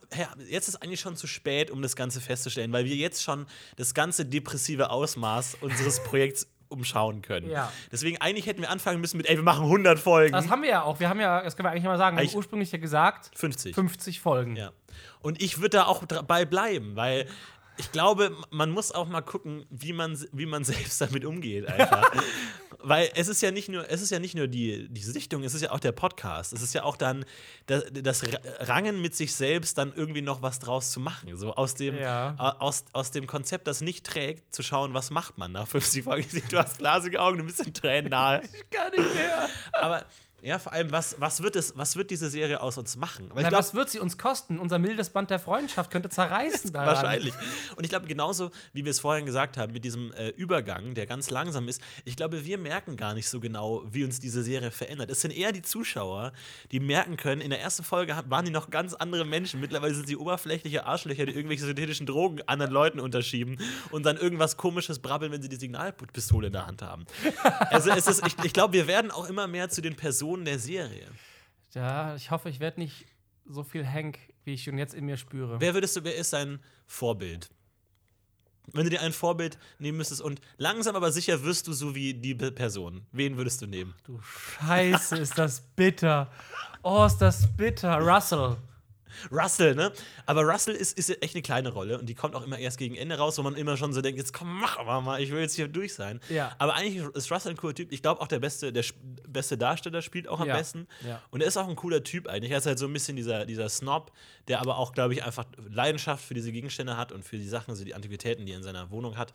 jetzt ist eigentlich schon zu spät, um das Ganze festzustellen, weil wir jetzt schon das ganze depressive Ausmaß unseres Projekts umschauen können. Ja. Deswegen eigentlich hätten wir anfangen müssen mit, ey, wir machen 100 Folgen. das haben wir ja auch. Wir haben ja, das können wir eigentlich mal sagen, wir haben Ich- ursprünglich ja gesagt, 50. 50 Folgen. Ja. Und ich würde da auch dabei bleiben, weil ich glaube, man muss auch mal gucken, wie man, wie man selbst damit umgeht, einfach. weil es ist ja nicht nur, es ist ja nicht nur die, die Sichtung, es ist ja auch der Podcast. Es ist ja auch dann das, das Rangen mit sich selbst, dann irgendwie noch was draus zu machen. So aus dem, Ja. aus, aus dem Konzept, das nicht trägt, zu schauen, was macht man nach 50 Folgen. Du hast glasige Augen, du bist in Tränen nahe. Gar nicht mehr. Aber ja, vor allem, was, was, wird es, was wird diese Serie aus uns machen? Na, glaub- was wird sie uns kosten? Unser mildes Band der Freundschaft könnte zerreißen. daran. Wahrscheinlich. Und ich glaube, genauso wie wir es vorhin gesagt haben, mit diesem äh, Übergang, der ganz langsam ist, ich glaube, wir merken gar nicht so genau, wie uns diese Serie verändert. Es sind eher die Zuschauer, die merken können, in der ersten Folge waren die noch ganz andere Menschen. Mittlerweile sind sie oberflächliche Arschlöcher, die irgendwelche synthetischen Drogen anderen Leuten unterschieben und dann irgendwas komisches brabbeln, wenn sie die Signalpistole in der Hand haben. Also ist, ich, ich glaube, wir werden auch immer mehr zu den Personen der Serie. Ja, ich hoffe, ich werde nicht so viel Hank, wie ich schon jetzt in mir spüre. Wer würdest du, wer ist dein Vorbild? Wenn du dir ein Vorbild nehmen müsstest und langsam aber sicher wirst du so wie die Person, wen würdest du nehmen? Du Scheiße, ist das bitter. Oh, ist das bitter. Russell. Russell, ne? Aber Russell ist, ist echt eine kleine Rolle und die kommt auch immer erst gegen Ende raus, wo man immer schon so denkt, jetzt komm, mach aber mal, ich will jetzt hier durch sein. Ja. Aber eigentlich ist Russell ein cooler Typ. Ich glaube auch der beste, der beste Darsteller spielt auch am Ja. besten. Ja. Und er ist auch ein cooler Typ eigentlich. Er ist halt so ein bisschen dieser, dieser Snob, der aber auch, glaube ich, einfach Leidenschaft für diese Gegenstände hat und für die Sachen, so die Antiquitäten, die er in seiner Wohnung hat.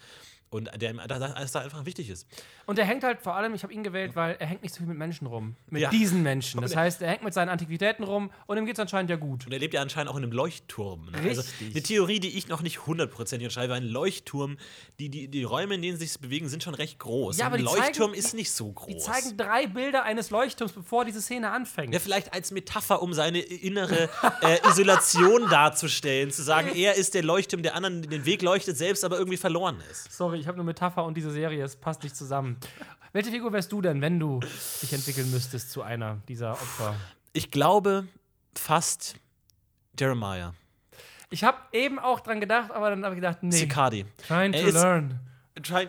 Und der ihm da, einfach wichtig ist. Und er hängt halt vor allem, ich habe ihn gewählt, weil er hängt nicht so viel mit Menschen rum. Mit Ja. diesen Menschen. Das heißt, er hängt mit seinen Antiquitäten rum und ihm geht es anscheinend ja gut. Und er lebt ja anscheinend auch in einem Leuchtturm. Ne? Also Richtig. eine Theorie, die ich noch nicht hundertprozentig unterschreibe, ein Leuchtturm, die, die, die Räume, in denen sie sich bewegen, sind schon recht groß. Ja, aber ein Leuchtturm zeigen- ist nicht so groß. Die zeigen drei Bilder eines Leuchtturms, bevor diese Szene anfängt. ja, vielleicht als Metapher, um seine innere äh, Isolation darzustellen, zu sagen, er ist der Leuchtturm, der anderen den Weg leuchtet, selbst aber irgendwie verloren ist. Sorry, ich habe eine Metapher und diese Serie, es passt nicht zusammen. Welche Figur wärst du denn, wenn du dich entwickeln müsstest zu einer dieser Opfer? Ich glaube fast Jeremiah. Ich habe eben auch dran gedacht, aber dann habe ich gedacht, nee. Sicardi. Trying Er to ist- learn.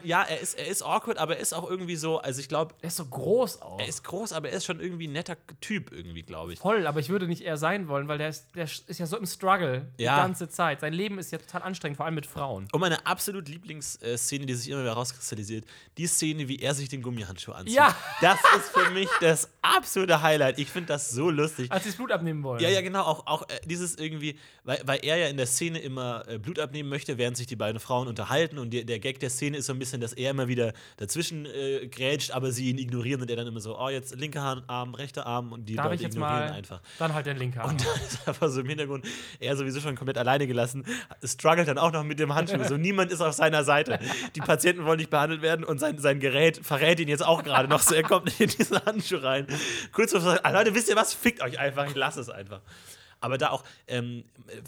Ja, er ist, er ist awkward, aber er ist auch irgendwie so, also ich glaube, Er ist so groß auch. er ist groß, aber er ist schon irgendwie ein netter Typ, irgendwie, glaube ich. Voll, aber ich würde nicht eher sein wollen, weil der ist, der ist ja so im Struggle Ja. die ganze Zeit. Sein Leben ist ja total anstrengend, vor allem mit Frauen. Und meine absolut Lieblingsszene, die sich immer wieder rauskristallisiert, die Szene, wie er sich den Gummihandschuh anzieht. Ja. Das ist für mich das absolute Highlight. Ich finde das so lustig. Als sie das Blut abnehmen wollen. Ja, ja, genau. Auch, auch äh, dieses irgendwie, weil, weil er ja in der Szene immer äh, Blut abnehmen möchte, während sich die beiden Frauen unterhalten. Und der, der Gag der Szene ist so ein bisschen, dass er immer wieder dazwischen äh, grätscht, aber sie ihn ignorieren und er dann immer so, oh, jetzt linker Arm, rechter Arm und die Darf Leute ignorieren mal einfach. dann halt den linken Arm. Und dann ist einfach so im Hintergrund, er sowieso schon komplett alleine gelassen, struggelt dann auch noch mit dem Handschuh. So, niemand ist auf seiner Seite. Die Patienten wollen nicht behandelt werden und sein, sein Gerät verrät ihn jetzt auch gerade noch so. Er kommt in diesen Handschuh rein. Kurz sagt, "Ah, Leute, wisst ihr was? Fickt euch einfach, ich lasse es einfach. Aber da auch ähm,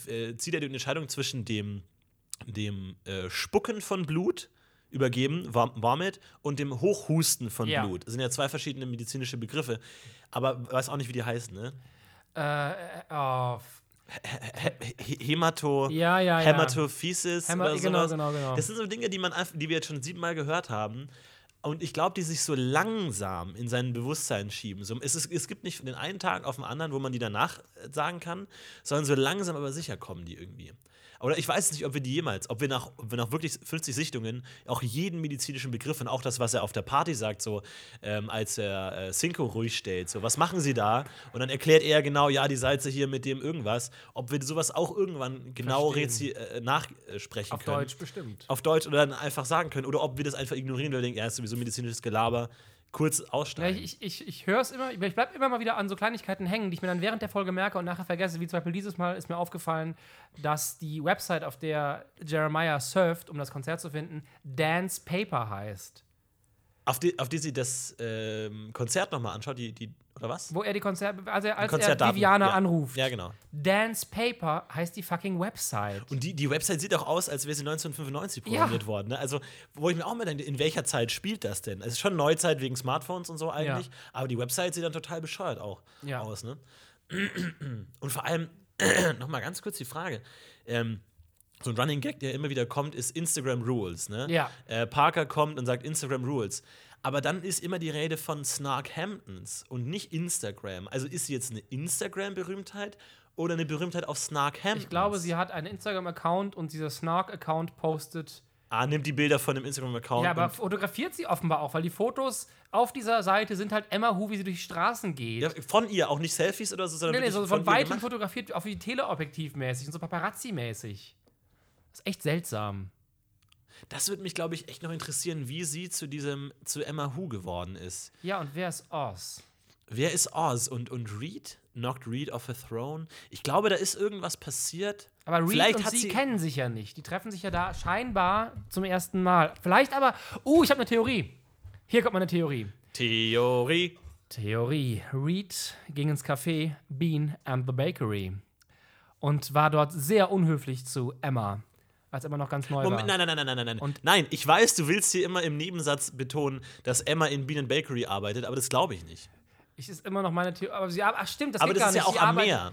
äh, zieht er die Entscheidung zwischen dem, dem äh, Spucken von Blut übergeben, Vom- Vomit, und dem Hochhusten von Ja. Blut. Das sind ja zwei verschiedene medizinische Begriffe. Aber weiß auch nicht, wie die heißen, ne? äh, äh, oh, Hämato, Ja, ja, ja. Hämatophysis Häma- oder genau, sowas. genau, genau. Das sind so Dinge, die, man, die wir jetzt schon siebenmal gehört haben. Und ich glaube, die sich so langsam in sein Bewusstsein schieben. So, es, ist, es gibt nicht den einen Tag auf den anderen, wo man die danach äh, sagen kann, sondern so langsam aber sicher kommen die irgendwie. Oder ich weiß nicht, ob wir die jemals, ob wir nach, ob wir nach wirklich 50 Sichtungen auch jeden medizinischen Begriff und auch das, was er auf der Party sagt, so ähm, als er äh, Cinco ruhig stellt, so was machen Sie da? Und dann erklärt er genau, ja, die Salze hier mit dem irgendwas, ob wir sowas auch irgendwann genau rezi- äh, nachsprechen auf können. Deutsch bestimmt. Auf Deutsch oder dann einfach sagen können. Oder ob wir das einfach ignorieren oder denken, ja, ist sowieso medizinisches Gelaber, kurz Ja, aussteigen. ich ich, ich höre es immer, ich bleibe immer mal wieder an so Kleinigkeiten hängen, die ich mir dann während der Folge merke und nachher vergesse. Wie zum Beispiel dieses Mal ist mir aufgefallen, dass die Website, auf der Jeremiah surft, um das Konzert zu finden, Dance Paper heißt. auf, die, auf die sie das ähm, Konzert nochmal anschaut, die, die, oder was? Wo er die Konzerte, also als er. Viviana ja. anruft. Ja, genau. Dance Paper heißt die fucking Website. Und die, die Website sieht auch aus, als wäre sie 1995 programmiert Ja. worden. Ne? Also, wo ich mir auch mal denke, in welcher Zeit spielt das denn? Es ist schon Neuzeit wegen Smartphones und so eigentlich, Ja. aber die Website sieht dann total bescheuert auch aus. Ne? Und vor allem, noch mal ganz kurz die Frage. Ähm, so ein Running Gag, der immer wieder kommt, ist Instagram Rules. Ne? Ja. Äh, Parker kommt und sagt Instagram Rules. Aber dann ist immer die Rede von Snark Hamptons und nicht Instagram. Also ist sie jetzt eine Instagram-Berühmtheit oder eine Berühmtheit auf Snark Hamptons? Ich glaube, sie hat einen Instagram-Account und dieser Snark-Account postet. Ah, nimmt die Bilder von dem Instagram-Account. Ja, aber fotografiert sie offenbar auch, weil die Fotos auf dieser Seite sind halt Emma Hu, wie sie durch die Straßen geht. ja, von ihr, auch nicht Selfies oder so, sondern nee, nee, so von ihr weitem fotografiert, auch wie Teleobjektiv-mäßig und so Paparazzi-mäßig. Das ist echt seltsam. Das würde mich, glaube ich, echt noch interessieren, wie sie zu diesem, zu Emma Hu geworden ist. Ja, und wer ist Oz? Wer ist Oz und, und Reed? Knocked Reed off a throne? Ich glaube, da ist irgendwas passiert. Aber Reed Vielleicht und hat sie, sie- kennen sich ja nicht. Die treffen sich ja da scheinbar zum ersten Mal. Vielleicht aber. Uh, ich habe eine Theorie. Hier kommt meine Theorie. Theorie. Theorie. Reed ging ins Café Bean and the Bakery und war dort sehr unhöflich zu Emma, als Emma noch ganz neu Moment, war. nein, nein, nein, nein, nein, nein. Und- nein, ich weiß, du willst hier immer im Nebensatz betonen, dass Emma in Bean Bakery arbeitet, aber das glaube ich nicht. Ich ist immer noch meine Theorie. Aber sie ach, stimmt, das aber geht das gar ist nicht. ja auch am Meer.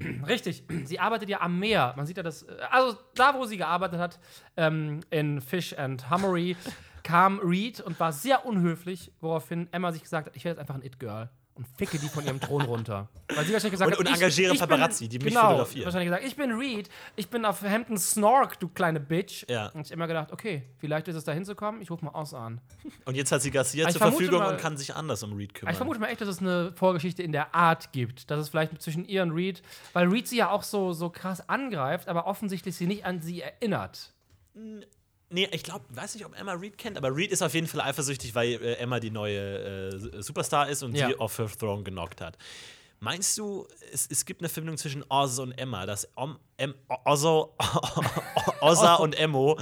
Richtig, sie arbeitet ja am Meer. Man sieht ja das. äh, Also da, wo sie gearbeitet hat, ähm, in Fish and Hummery, kam Reed und war sehr unhöflich, woraufhin Emma sich gesagt hat: Ich werde jetzt einfach ein It-Girl und ficke die von ihrem Thron runter. Weil sie wahrscheinlich gesagt Und- hat: und engagiere ich bin- Paparazzi, die mich genau, fotografieren. Wahrscheinlich gesagt: Ich bin Reed, ich bin auf Hampton Snork, du kleine Bitch. Ja. Und ich immer gedacht: Okay, vielleicht ist es da hinzukommen, ich rufe mal aus an. Und jetzt hat sie Garcia zur Verfügung mal- und kann sich anders um Reed kümmern. Ich vermute mal echt, dass es eine Vorgeschichte in der Art gibt. Dass es vielleicht zwischen ihr und Reed, weil Reed sie ja auch so, so krass angreift, aber offensichtlich sie nicht an sie erinnert. Nee, ich glaube, weiß nicht, ob Emma Reed kennt, aber Reed ist auf jeden Fall eifersüchtig, weil äh, Emma die neue äh, Superstar ist und Ja. sie off her throne genockt hat. Meinst du, es, es gibt eine Verbindung zwischen Oz und Emma, dass Om, em, Ozzo, Ozza und Emmo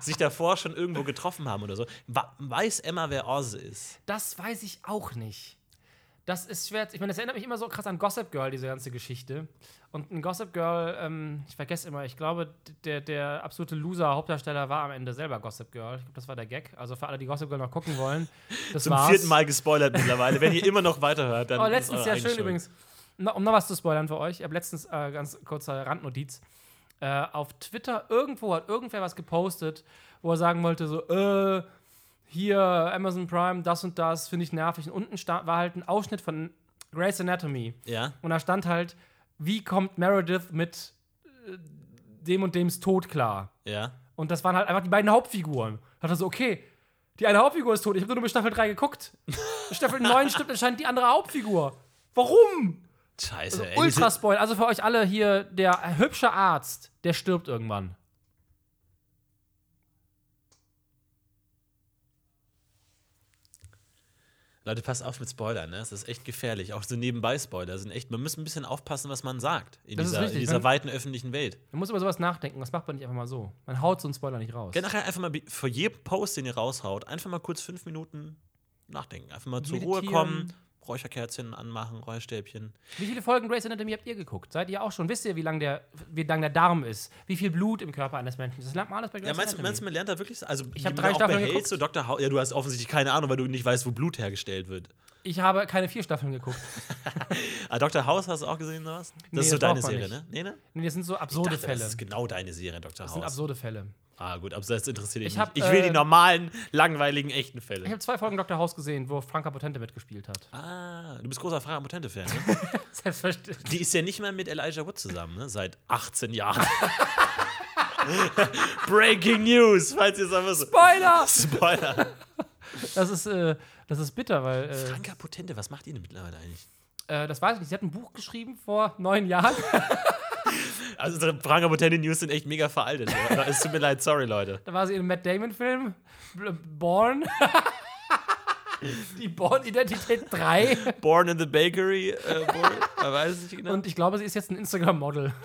sich davor schon irgendwo getroffen haben oder so? Weiß Emma, wer Oz ist? Das weiß ich auch nicht. Das ist schwer. Ich meine, das erinnert mich immer so krass an Gossip Girl, diese ganze Geschichte. Und in Gossip Girl, ähm, ich vergesse immer, ich glaube, der, der absolute Loser-Hauptdarsteller war am Ende selber Gossip Girl. Ich glaube, das war der Gag. Also für alle, die Gossip Girl noch gucken wollen, das Zum war's. vierten Mal gespoilert mittlerweile. Wenn ihr immer noch weiterhört, dann. Oh, ist letztens sehr eigene schön Schuld. übrigens. Um noch was zu spoilern für euch. Ich habe letztens, äh, ganz kurzer Randnotiz, äh, auf Twitter irgendwo hat irgendwer was gepostet, wo er sagen wollte, so, äh, hier Amazon Prime, das und das, finde ich nervig. Und unten war halt ein Ausschnitt von Grey's Anatomy. Ja. Und da stand halt, wie kommt Meredith mit äh, dem und dems Tod klar? Ja. Und das waren halt einfach die beiden Hauptfiguren. Da dachte so, okay, die eine Hauptfigur ist tot. Ich habe nur bis Staffel 3 geguckt. Staffel 9 stimmt anscheinend die andere Hauptfigur. Warum? Scheiße, ey. Ultra diese- Spoil. Also für euch alle hier, der hübsche Arzt, der stirbt irgendwann. Leute, passt auf mit Spoilern, ne? Das ist echt gefährlich. Auch so nebenbei Spoiler sind echt. Man muss ein bisschen aufpassen, was man sagt in Das dieser, in dieser weiten öffentlichen Welt. Man muss über sowas nachdenken. Das macht man nicht einfach mal so. Man haut so einen Spoiler nicht raus. Nachher einfach mal vor jedem Post, den ihr raushaut, einfach mal kurz fünf Minuten nachdenken. Einfach mal zur Ruhe kommen, Räucherkerzchen anmachen, Räucherstäbchen. Wie viele Folgen Grey's Anatomy habt ihr geguckt? Seid ihr auch schon? Wisst ihr, wie lang der, wie lang der Darm ist? Wie viel Blut im Körper eines Menschen? Das lernt man alles bei Grey's Ja, meinst, du- Anatomy. meinst du, man lernt da wirklich? so- Also, Ich hab wie drei Staffeln geguckt. so Dr. Ja, du hast offensichtlich keine Ahnung, weil du nicht weißt, wo Blut hergestellt wird. Ich habe keine vier Staffeln geguckt. Ah, Dr. House hast du auch gesehen oder was? Das Nee, ist so das deine Serie, ne? Nee, ne? Nee, das sind so absurde dachte, Fälle. Das ist genau deine Serie, Dr. Das sind House. absurde Fälle. Ah, gut, aber das interessiert dich Ich nicht. ich will äh, die normalen, langweiligen, echten Fälle. Ich habe zwei Folgen Dr. House gesehen, wo Franka Potente mitgespielt hat. Ah, du bist großer Franka Potente-Fan, ne? Selbstverständlich. Die ist ja nicht mehr mit Elijah Wood zusammen, ne? Seit 18 Jahren. Breaking News, falls ihr es einfach so. Spoiler! Spoiler. Das ist, äh, das ist bitter, weil äh, Franka Potente, was macht ihr denn mittlerweile eigentlich? äh, das weiß ich nicht. Sie hat ein Buch geschrieben vor neun Jahren. Also, unsere Franka Potente News sind echt mega veraltet. ja. Es tut mir leid, sorry, Leute. Da war sie in einem Matt Damon-Film. Born. Die Born-Identität 3. Born in the Bakery, äh, Born, man weiß es nicht genau. Und ich glaube, sie ist jetzt ein Instagram-Model.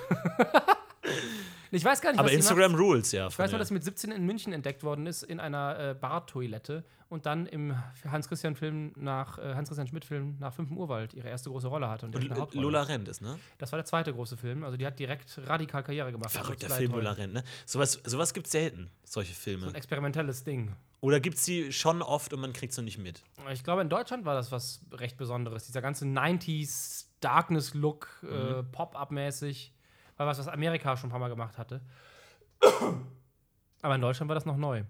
Ich weiß gar nicht, Aber Instagram macht. rules, ja. Ich weiß nur, dass sie mit 17 in München entdeckt worden ist, in einer äh, Bartoilette und dann im Hans-Christian-Film nach äh, Hans-Christian Schmidt-Film nach 5. Urwald ihre erste große Rolle hatte. Und und. Lola Rent ist, ne? Das war der zweite große Film. Also die hat direkt radikal Karriere gemacht. Verrückter Film. Lola Rent, ne? Sowas, sowas gibt es selten, solche Filme. Ein experimentelles Ding. Oder gibt es sie schon oft und man kriegt sie nicht mit? Ich glaube, in Deutschland war das was recht Besonderes. Dieser ganze 90s Darkness-Look, äh, Pop-Up-mäßig. War was, was Amerika schon ein paar Mal gemacht hatte. Aber in Deutschland war das noch neu.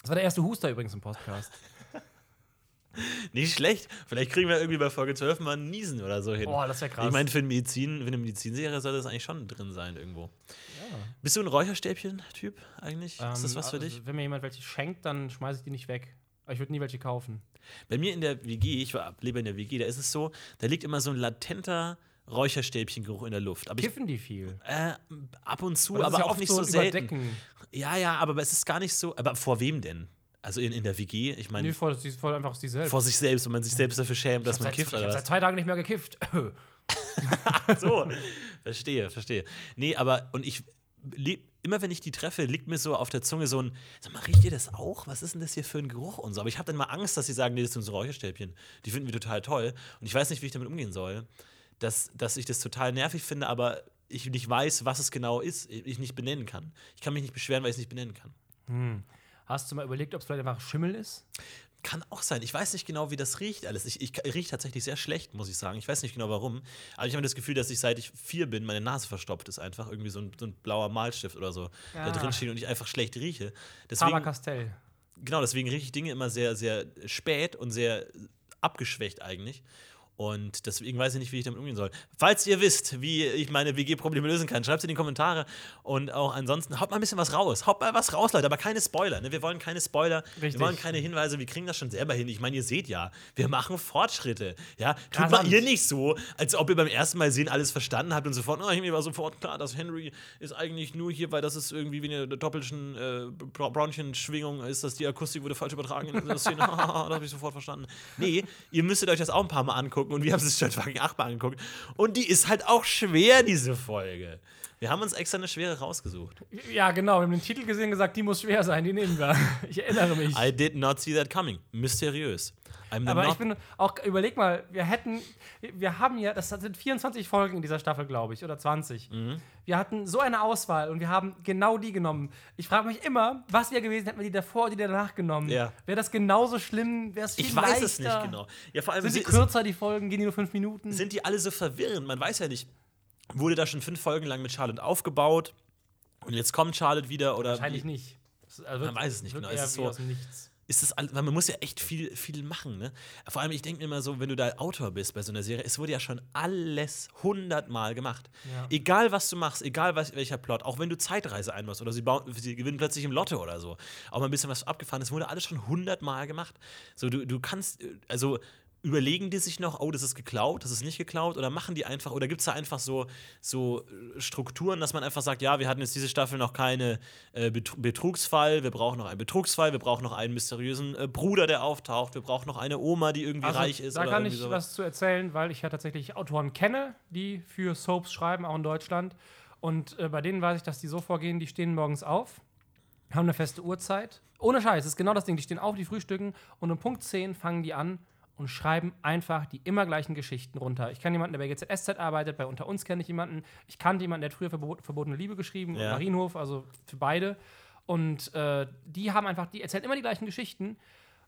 Das war der erste Huster übrigens im Podcast. Nicht schlecht. Vielleicht kriegen wir irgendwie bei Folge 12 mal ein Niesen oder so hin. Boah, das wäre krass. Ich meine, für, Medizin, für eine Medizinserie soll das eigentlich schon drin sein irgendwo. Bist du ein Räucherstäbchen-Typ eigentlich? ist das Ähm, was für also, dich? Wenn mir jemand welche schenkt, dann schmeiße ich die nicht weg. Ich würde nie welche kaufen. Bei mir in der WG, ich war, lebe in der WG, da ist es so, da liegt immer so ein latenter Räucherstäbchengeruch in der Luft. Aber ich, Kiffen die viel? äh, ab und zu, Aber aber ja auch nicht so so selten. Überdecken. Ja, ja, aber es ist gar nicht so. Aber vor wem denn? Also in, in der WG, ich meine, Nee, voll, voll einfach die selbst. vor sich selbst, wenn man sich selbst dafür schämt, dass man seit, kifft ich oder hab was. seit zwei Tagen nicht mehr gekifft. so. verstehe, verstehe. Nee, aber, und ich, immer wenn ich die treffe, liegt mir so auf der Zunge so ein, sag mal, riecht ihr das auch? Was ist denn das hier für ein Geruch und so? Aber ich habe dann mal Angst, dass sie sagen, nee, das sind so Räucherstäbchen. Die finden wir total toll. Und ich weiß nicht, wie ich damit umgehen soll. Dass, dass ich das total nervig finde, aber ich nicht weiß, was es genau ist, ich nicht benennen kann. Ich kann mich nicht beschweren, weil ich es nicht benennen kann. Hast du mal überlegt, ob es vielleicht einfach Schimmel ist? Kann auch sein. Ich weiß nicht genau, wie das riecht alles. Ich, ich rieche tatsächlich sehr schlecht, muss ich sagen. Ich weiß nicht genau warum. Aber ich habe das Gefühl, dass ich seit ich vier bin, meine Nase verstopft ist. Einfach irgendwie so ein, so ein blauer Malstift oder so da Ah. drin steht und ich einfach schlecht rieche. Deswegen, Castell. genau, deswegen rieche ich Dinge immer sehr, sehr spät und sehr abgeschwächt eigentlich. Und deswegen weiß ich nicht, wie ich damit umgehen soll. Falls ihr wisst, wie ich meine WG-Probleme lösen kann, schreibt es in die Kommentare. Und auch ansonsten, haut mal ein bisschen was raus. Haut mal was raus, Leute, aber keine Spoiler. Ne? Wir wollen keine Spoiler. Richtig. Wir wollen keine Hinweise. Wir kriegen das schon selber hin. Ich meine, ihr seht ja, wir machen Fortschritte. Ja? Tut Rasant. mal ihr nicht so, als ob ihr beim ersten Mal sehen alles verstanden habt und sofort, oh, mir war sofort klar, dass Henry ist eigentlich nur hier, weil das ist irgendwie wie eine doppelten äh, Brownchen-Schwingung ist, dass die Akustik wurde falsch übertragen in dieser Szene. das habe ich sofort verstanden. Nee, ihr müsstet euch das auch ein paar Mal angucken und wir haben es schon fucking achtmal angeguckt. Und die ist halt auch schwer, diese Folge. Wir haben uns extra eine schwere rausgesucht. Ja, genau. Wir haben den Titel gesehen und gesagt, die muss schwer sein, die nehmen wir. Ich erinnere mich. I did not see that coming. Mysteriös. Aber ich bin auch, überleg mal, wir hätten, wir haben ja, das sind 24 Folgen in dieser Staffel, glaube ich, oder 20. Mhm. Wir hatten so eine Auswahl und wir haben genau die genommen. Ich frage mich immer, was wäre gewesen, hätten wir die davor oder die danach genommen? Ja. Wäre das genauso schlimm? Wäre es viel ich weiß leichter? es nicht genau. Ja, vor allem Sind die si- kürzer, die Folgen? Gehen die nur fünf Minuten? sind die alle so verwirrend. Man weiß ja nicht, wurde da schon fünf Folgen lang mit Charlotte aufgebaut und jetzt kommt Charlotte wieder oder Wahrscheinlich wie, nicht. Also Man weiß es nicht genau. Es ist so- ist das man muss ja echt viel viel machen, ne? Vor allem ich denke mir immer so, wenn du da Autor bist bei so einer Serie, es wurde ja schon alles hundertmal gemacht. Ja. Egal was du machst, egal was, welcher Plot, auch wenn du Zeitreise einmachst oder sie, bauen, sie gewinnen plötzlich im Lotto oder so, auch mal ein bisschen was abgefahren, es wurde alles schon hundertmal gemacht. So du du kannst äh, also Überlegen die sich noch, oh, das ist geklaut, das ist nicht geklaut, oder machen die einfach, oder gibt es da einfach so, so äh, Strukturen, dass man einfach sagt, ja, wir hatten jetzt diese Staffel noch keine äh, Betru- Betrugsfall, wir brauchen noch einen Betrugsfall, wir brauchen noch einen mysteriösen äh, Bruder, der auftaucht, wir brauchen noch eine Oma, die irgendwie reich ist. Also, Da kann ich sowas. was zu erzählen, weil ich ja tatsächlich Autoren kenne, die für Soaps schreiben, auch in Deutschland. Und äh, bei denen weiß ich, dass die so vorgehen, die stehen morgens auf, haben eine feste Uhrzeit. Ohne Scheiß, ist genau das Ding. Die stehen auf, die frühstücken und um Punkt 10 fangen die an und schreiben einfach die immer gleichen Geschichten runter. Ich kenne jemanden, der bei GZSZ arbeitet, bei Unter uns kenne ich jemanden. Ich kannte jemanden, der hat früher Verbot, Verbotene Liebe geschrieben, Ja. Marienhof, also für beide. Und äh, die haben einfach, die erzählen immer die gleichen Geschichten.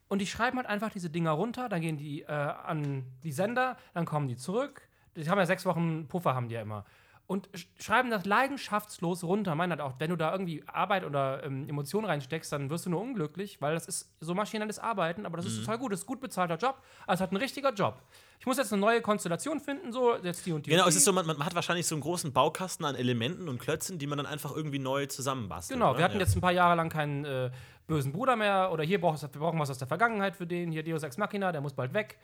Und die schreiben halt einfach diese Dinger runter, dann gehen die äh, an die Sender, dann kommen die zurück. Die haben ja sechs Wochen Puffer, haben die ja immer. Und sch schreiben das leidenschaftslos runter. Meinen halt auch, wenn du da irgendwie Arbeit oder ähm, Emotionen reinsteckst, dann wirst du nur unglücklich, weil das ist so maschinelles Arbeiten, aber das Mhm. ist total gut. Das ist ein gut bezahlter Job. Also hat ein richtiger Job. Ich muss jetzt eine neue Konstellation finden, so jetzt die und die. Genau, und es die. ist so, man, man hat wahrscheinlich so einen großen Baukasten an Elementen und Klötzen, die man dann einfach irgendwie neu zusammenbastelt. Genau, oder? wir hatten ja. jetzt ein paar Jahre lang keinen äh, bösen Bruder mehr oder hier brauch, wir brauchen was aus der Vergangenheit für den, hier Deus Ex Machina, der muss bald weg.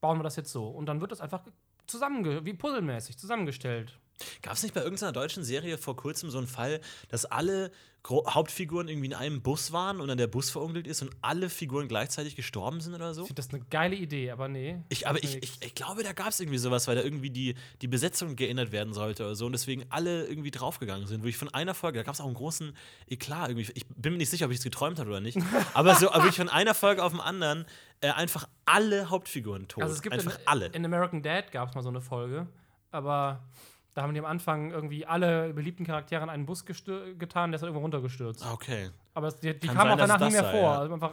Bauen wir das jetzt so. Und dann wird das einfach zusammenge wie puzzlemäßig zusammengestellt. Gab es nicht bei irgendeiner deutschen Serie vor kurzem so einen Fall, dass alle Gro Hauptfiguren irgendwie in einem Bus waren und dann der Bus verunglückt ist und alle Figuren gleichzeitig gestorben sind oder so? Ich finde das eine geile Idee, aber nee. Ich, aber ich, ich, ich glaube, da gab es irgendwie sowas, weil da irgendwie die, die Besetzung geändert werden sollte oder so und deswegen alle irgendwie draufgegangen sind. Wo ich von einer Folge, da gab es auch einen großen Eklat irgendwie. Ich bin mir nicht sicher, ob ich es geträumt habe oder nicht. aber so, aber ich von einer Folge auf den anderen äh, einfach alle Hauptfiguren tot. Also es gibt einfach in, alle. in American Dad gab es mal so eine Folge, aber da haben die am Anfang irgendwie alle beliebten Charaktere in einen Bus getan, der ist halt irgendwo runtergestürzt. Ah, okay. Aber die, die kamen auch danach das mehr sei, vor. ja. Also einfach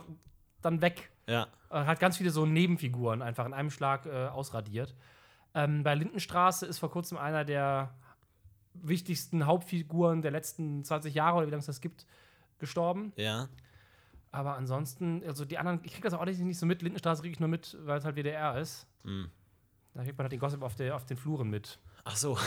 dann weg. Ja. Äh, hat ganz viele so Nebenfiguren einfach in einem Schlag äh, ausradiert. Ähm, bei Lindenstraße ist vor kurzem einer der wichtigsten Hauptfiguren der letzten 20 Jahre oder wie lange es das gibt, gestorben. Ja. Aber ansonsten, also die anderen, ich krieg das auch nicht, nicht so mit. Lindenstraße kriege ich nur mit, weil es halt WDR ist. Hm. Da kriegt man halt den Gossip auf, der, auf den Fluren mit. Ach so.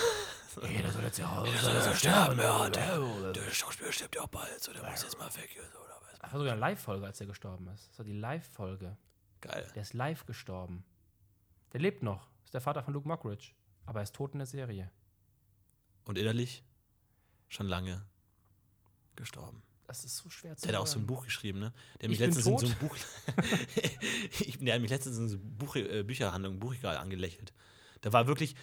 Jeder soll jetzt ja sterben, ja. Der, der Schauspieler stirbt ja auch bald, so der muss jetzt mal weg. Oder was? War sogar eine Live-Folge, als er gestorben ist. Das war die Live-Folge. Geil. Der ist live gestorben. Der lebt noch. Ist der Vater von Luke Mockridge. Aber er ist tot in der Serie. Und innerlich schon lange gestorben. Das ist so schwer zu Der hat auch so ein. Buch geschrieben, ne? Der hat mich letztens in so ein Buch. ich, der hat mich letztens in so Buch, äh, Bücherhandlung, Buchregal angelächelt. Da war wirklich,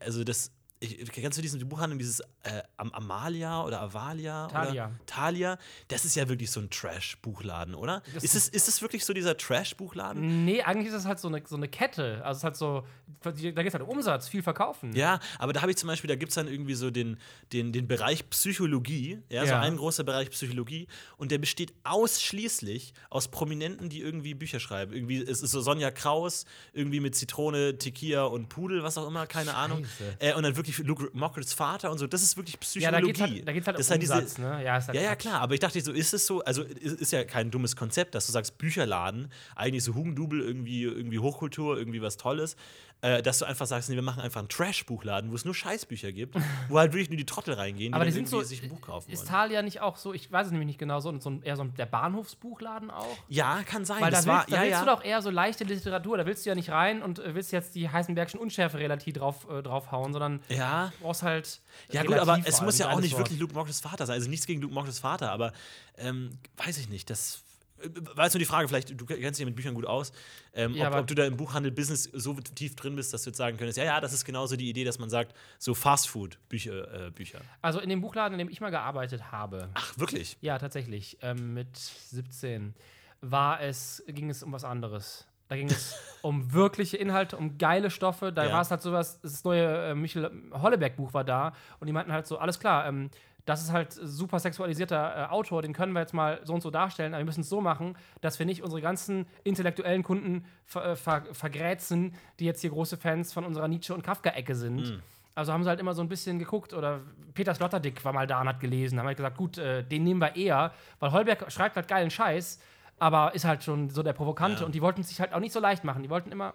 also das. Ich, kennst du diesen Buchhandlung, dieses äh, Am Amalia oder Avalia? Thalia. Oder Thalia? Das ist ja wirklich so ein Trash-Buchladen, oder? Das Ist es, ist es wirklich so dieser Trash-Buchladen? Nee, eigentlich ist es halt so eine, so eine Kette. Also es halt so, da geht es halt um Umsatz, viel verkaufen. Ja, aber da habe ich zum Beispiel, da gibt es dann irgendwie so den, den, den Bereich Psychologie, ja, so Ja. ein großer Bereich Psychologie und der besteht ausschließlich aus Prominenten, die irgendwie Bücher schreiben. Irgendwie, es ist so Sonja Kraus, irgendwie mit Zitrone, Tequila und Pudel, was auch immer, keine Ahnung. Scheiße. Äh, und dann wirklich Luke Mockridge's Vater und so, das ist wirklich Ja, da Psychologie. geht halt, da geht's halt das um halt Umsatz, ne? Ja, halt ja, ja, klar, aber ich dachte so, ist es so, also ist, ist ja kein dummes Konzept, dass du sagst, Bücherladen, eigentlich so Hugendubel, irgendwie, irgendwie Hochkultur, irgendwie was Tolles, äh, dass du einfach sagst, nee, wir machen einfach einen Trash-Buchladen, wo es nur Scheißbücher gibt, wo halt wirklich nur die Trottel reingehen, die Aber die sind so, sich ein Buch kaufen ist wollen. Thalia nicht auch so, ich weiß es nämlich nicht genau, so, so ein, eher so ein, der Bahnhofsbuchladen auch? Ja, kann sein. Weil da das willst, war, da ja, willst ja. du doch eher so leichte Literatur, da willst du ja nicht rein und äh, willst jetzt die Heisenbergschen Unschärfe-Relativ drauf, äh, draufhauen, sondern ja, du brauchst halt. Ja, gut, aber es muss ja auch nicht Wort. wirklich Luke Mockridge's Vater sein. Also nichts gegen Luke Mockridge's Vater, aber ähm, weiß ich nicht. Das war jetzt nur die Frage, vielleicht, du kennst dich ja mit Büchern gut aus, ähm, Ja, ob, ob du da im Buchhandel-Business so tief drin bist, dass du jetzt sagen könntest, ja, ja, das ist genauso die Idee, dass man sagt, so Fastfood-Bücher. Äh, Bücher. Also in dem Buchladen, in dem ich mal gearbeitet habe, Ach, wirklich? ja, tatsächlich, ähm, mit 17, war es, ging es um was anderes. Da ging es um wirkliche Inhalte, um geile Stoffe. Da Ja. war es halt sowas, das neue äh, Michel Hollebeck-Buch war da und die meinten halt so, alles klar, ähm, das ist halt super sexualisierter äh, Autor, den können wir jetzt mal so und so darstellen, aber wir müssen es so machen, dass wir nicht unsere ganzen intellektuellen Kunden ver äh, ver vergrätzen, die jetzt hier große Fans von unserer Nietzsche- und Kafka-Ecke sind. Also haben sie halt immer so ein bisschen geguckt oder Peter Sloterdijk war mal da und hat gelesen, haben halt gesagt, gut, äh, den nehmen wir eher, weil Holberg schreibt halt geilen Scheiß, aber ist halt schon so der Provokante Ja. und die wollten es sich halt auch nicht so leicht machen. Die wollten immer,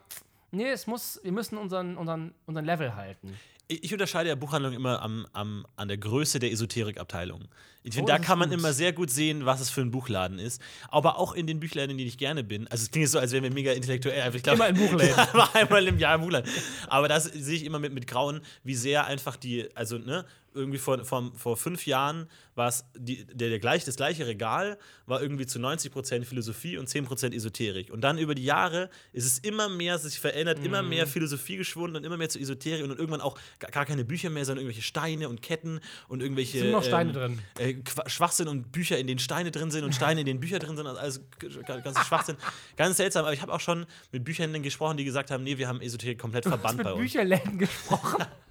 nee, es muss, wir müssen unseren, unseren, unseren Level halten. Ich unterscheide ja Buchhandlung immer am, am, an der Größe der Esoterikabteilung. Ich Oh, finde, da das ist kann man gut. immer sehr gut sehen, was es für ein Buchladen ist. Aber auch in den Büchläden, in denen ich gerne bin. Also es klingt so, als wären wir mega intellektuell. aber Ich glaub, Immer in Buchläden. Einmal im Jahr im Buchladen. Aber das sehe ich immer mit, mit Grauen, wie sehr einfach die, also ne, irgendwie vor, vor, vor fünf Jahren war es die, der, der gleich, das gleiche Regal, war irgendwie zu 90% Philosophie und 10% Esoterik. Und dann über die Jahre ist es immer mehr sich verändert, immer Mhm. mehr Philosophie geschwunden und immer mehr zu Esoterik und irgendwann auch gar, keine Bücher mehr, sondern irgendwelche Steine und Ketten und irgendwelche Sind noch Steine ähm, drin. Äh, Schwachsinn und Bücher, in denen Steine drin sind und Steine, in denen Bücher drin sind. Also alles ganz Schwachsinn. Ganz seltsam. Aber ich habe auch schon mit Bücherhändlern gesprochen, die gesagt haben, nee, wir haben Esoterik komplett verbannt bei mit uns. Bücherläden gesprochen.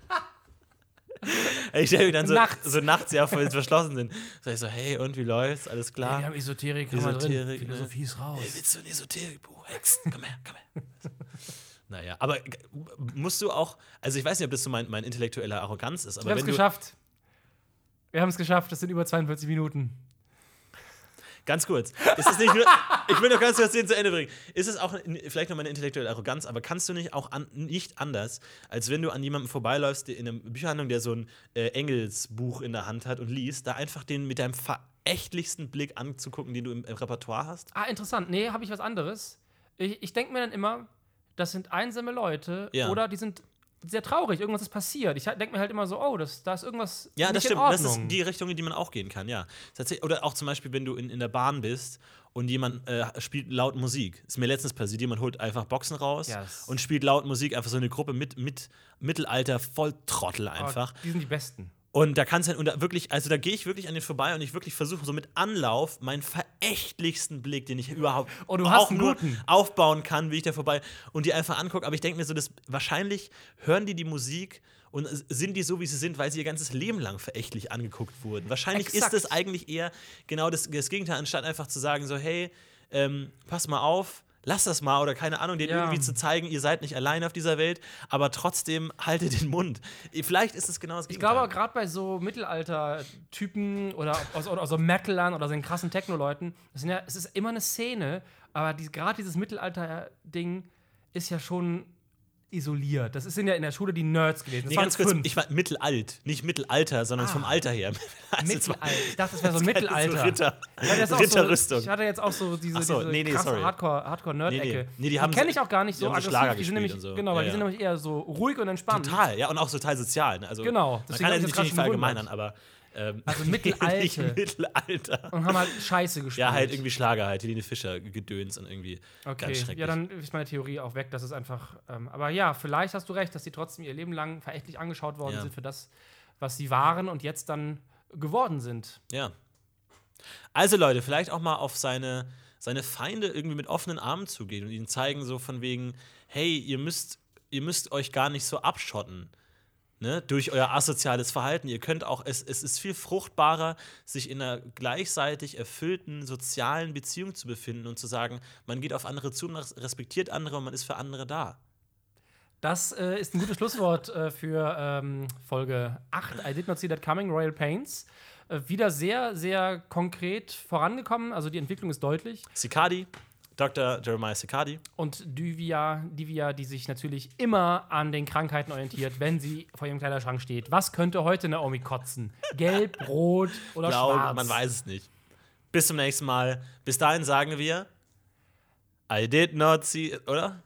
Ich stelle mir dann so Nachts. so nachts, ja, voll verschlossen sind. Sag ich so, hey, und wie läuft's? Alles klar? wir haben Esoterik, wir drin. Esoterik, ne? Philosophie ist raus. Hey, willst du ein Esoterikbuch? Hexen, komm her, komm her. naja, aber musst du auch, also ich weiß nicht, ob das so mein, mein intellektueller Arroganz ist, aber Wir haben es geschafft. Wir haben es geschafft, das sind über 42 Minuten. Ganz kurz. Ist es nicht nur, ich will noch ganz kurz den zu Ende bringen. Ist es auch vielleicht noch meine intellektuelle Arroganz, aber kannst du nicht auch an, nicht anders, als wenn du an jemandem vorbeiläufst der in einer Bücherhandlung, der so ein äh, Engelsbuch in der Hand hat und liest, da einfach den mit deinem verächtlichsten Blick anzugucken, den du im, im Repertoire hast? Ah, interessant. Nee, habe ich was anderes. Ich, ich denke mir dann immer, das sind einsame Leute Ja. oder die sind sehr traurig, irgendwas ist passiert. Ich denke mir halt immer so, oh, das, da ist irgendwas. Ja, das stimmt. Das ist die Richtung, in die man auch gehen kann, ja. Oder auch zum Beispiel, wenn du in, in der Bahn bist und jemand äh, spielt laut Musik. Ist mir letztens passiert, jemand holt einfach Boxen raus das- und spielt laut Musik, einfach so eine Gruppe mit, mit Mittelalter Volltrottel einfach. Oh, die sind die Besten. Und da kannst du und da wirklich, also da gehe ich wirklich an den vorbei und ich wirklich versuche so mit Anlauf meinen verächtlichsten Blick, den ich überhaupt Oh, auch nur guten. aufbauen kann, wie ich da vorbei und die einfach angucke. Aber ich denke mir so, dass wahrscheinlich hören die die Musik und sind die so, wie sie sind, weil sie ihr ganzes Leben lang verächtlich angeguckt wurden. Wahrscheinlich Exakt. ist es eigentlich eher genau das, das Gegenteil, anstatt einfach zu sagen so, hey, ähm, pass mal auf. Lass das mal oder keine Ahnung, denen Ja. irgendwie zu zeigen, ihr seid nicht allein auf dieser Welt, aber trotzdem haltet den Mund. Vielleicht ist es genau das Ich Gegenteil. glaube, gerade bei so Mittelalter-Typen oder aus, oder aus so Metalern oder so den krassen Techno-Leuten, ja, es ist immer eine Szene, aber die, gerade dieses Mittelalter-Ding ist ja schon isoliert. Das sind ja in der Schule die Nerds gewesen. Das Nee, ganz kurz, fünf. ich war mittelalt, nicht Mittelalter, sondern Ah. vom Alter her. Also Mittelalter. Ich dachte, das wäre so das ist Mittelalter. So Ritter, Ich hatte jetzt auch Ritterrüstung. So, ich hatte jetzt auch so diese, so, diese nee, nee, krasse sorry. Hardcore- Hardcore-Nerd-Ecke. Nee, nee. Die haben kenne ich auch gar nicht die so aggressiv. Die sind nämlich, so. Genau, weil Ja, die sind ja. nämlich eher so ruhig und entspannt. Total, ja, und auch total sozial. Ne? Also, Genau, Man deswegen kann ja ich nicht, verallgemeinern, aber. Ähm, Also nicht Mittelalter. Und haben halt Scheiße gespielt. Ja, halt irgendwie Schlager, halt, Helene Fischer gedöns und irgendwie Okay, ganz schrecklich. ja, dann ist meine Theorie auch weg. Das ist einfach. Ähm, aber ja, vielleicht hast du recht, dass die trotzdem ihr Leben lang verächtlich angeschaut worden Ja. sind für das, was sie waren und jetzt dann geworden sind. Ja. Also Leute, vielleicht auch mal auf seine, seine Feinde irgendwie mit offenen Armen zugehen und ihnen zeigen so von wegen, hey, ihr müsst, ihr müsst euch gar nicht so abschotten. Ne, durch euer asoziales Verhalten. Ihr könnt auch, es, es ist viel fruchtbarer, sich in einer gleichzeitig erfüllten sozialen Beziehung zu befinden und zu sagen, man geht auf andere zu, man respektiert andere und man ist für andere da. Das äh, ist ein gutes Schlusswort äh, für ähm, Folge 8. I did not see that coming, Royal Pains. Äh, wieder sehr, sehr konkret vorangekommen. Also die Entwicklung ist deutlich. Sikadi, Dr. Jeremiah Sikadi. Und Divya, Divya, die sich natürlich immer an den Krankheiten orientiert, wenn sie vor ihrem Kleiderschrank steht. Was könnte heute Naomi kotzen? Gelb, rot oder Blau, schwarz? man weiß es nicht. Bis zum nächsten Mal. Bis dahin sagen wir, I did not see, oder?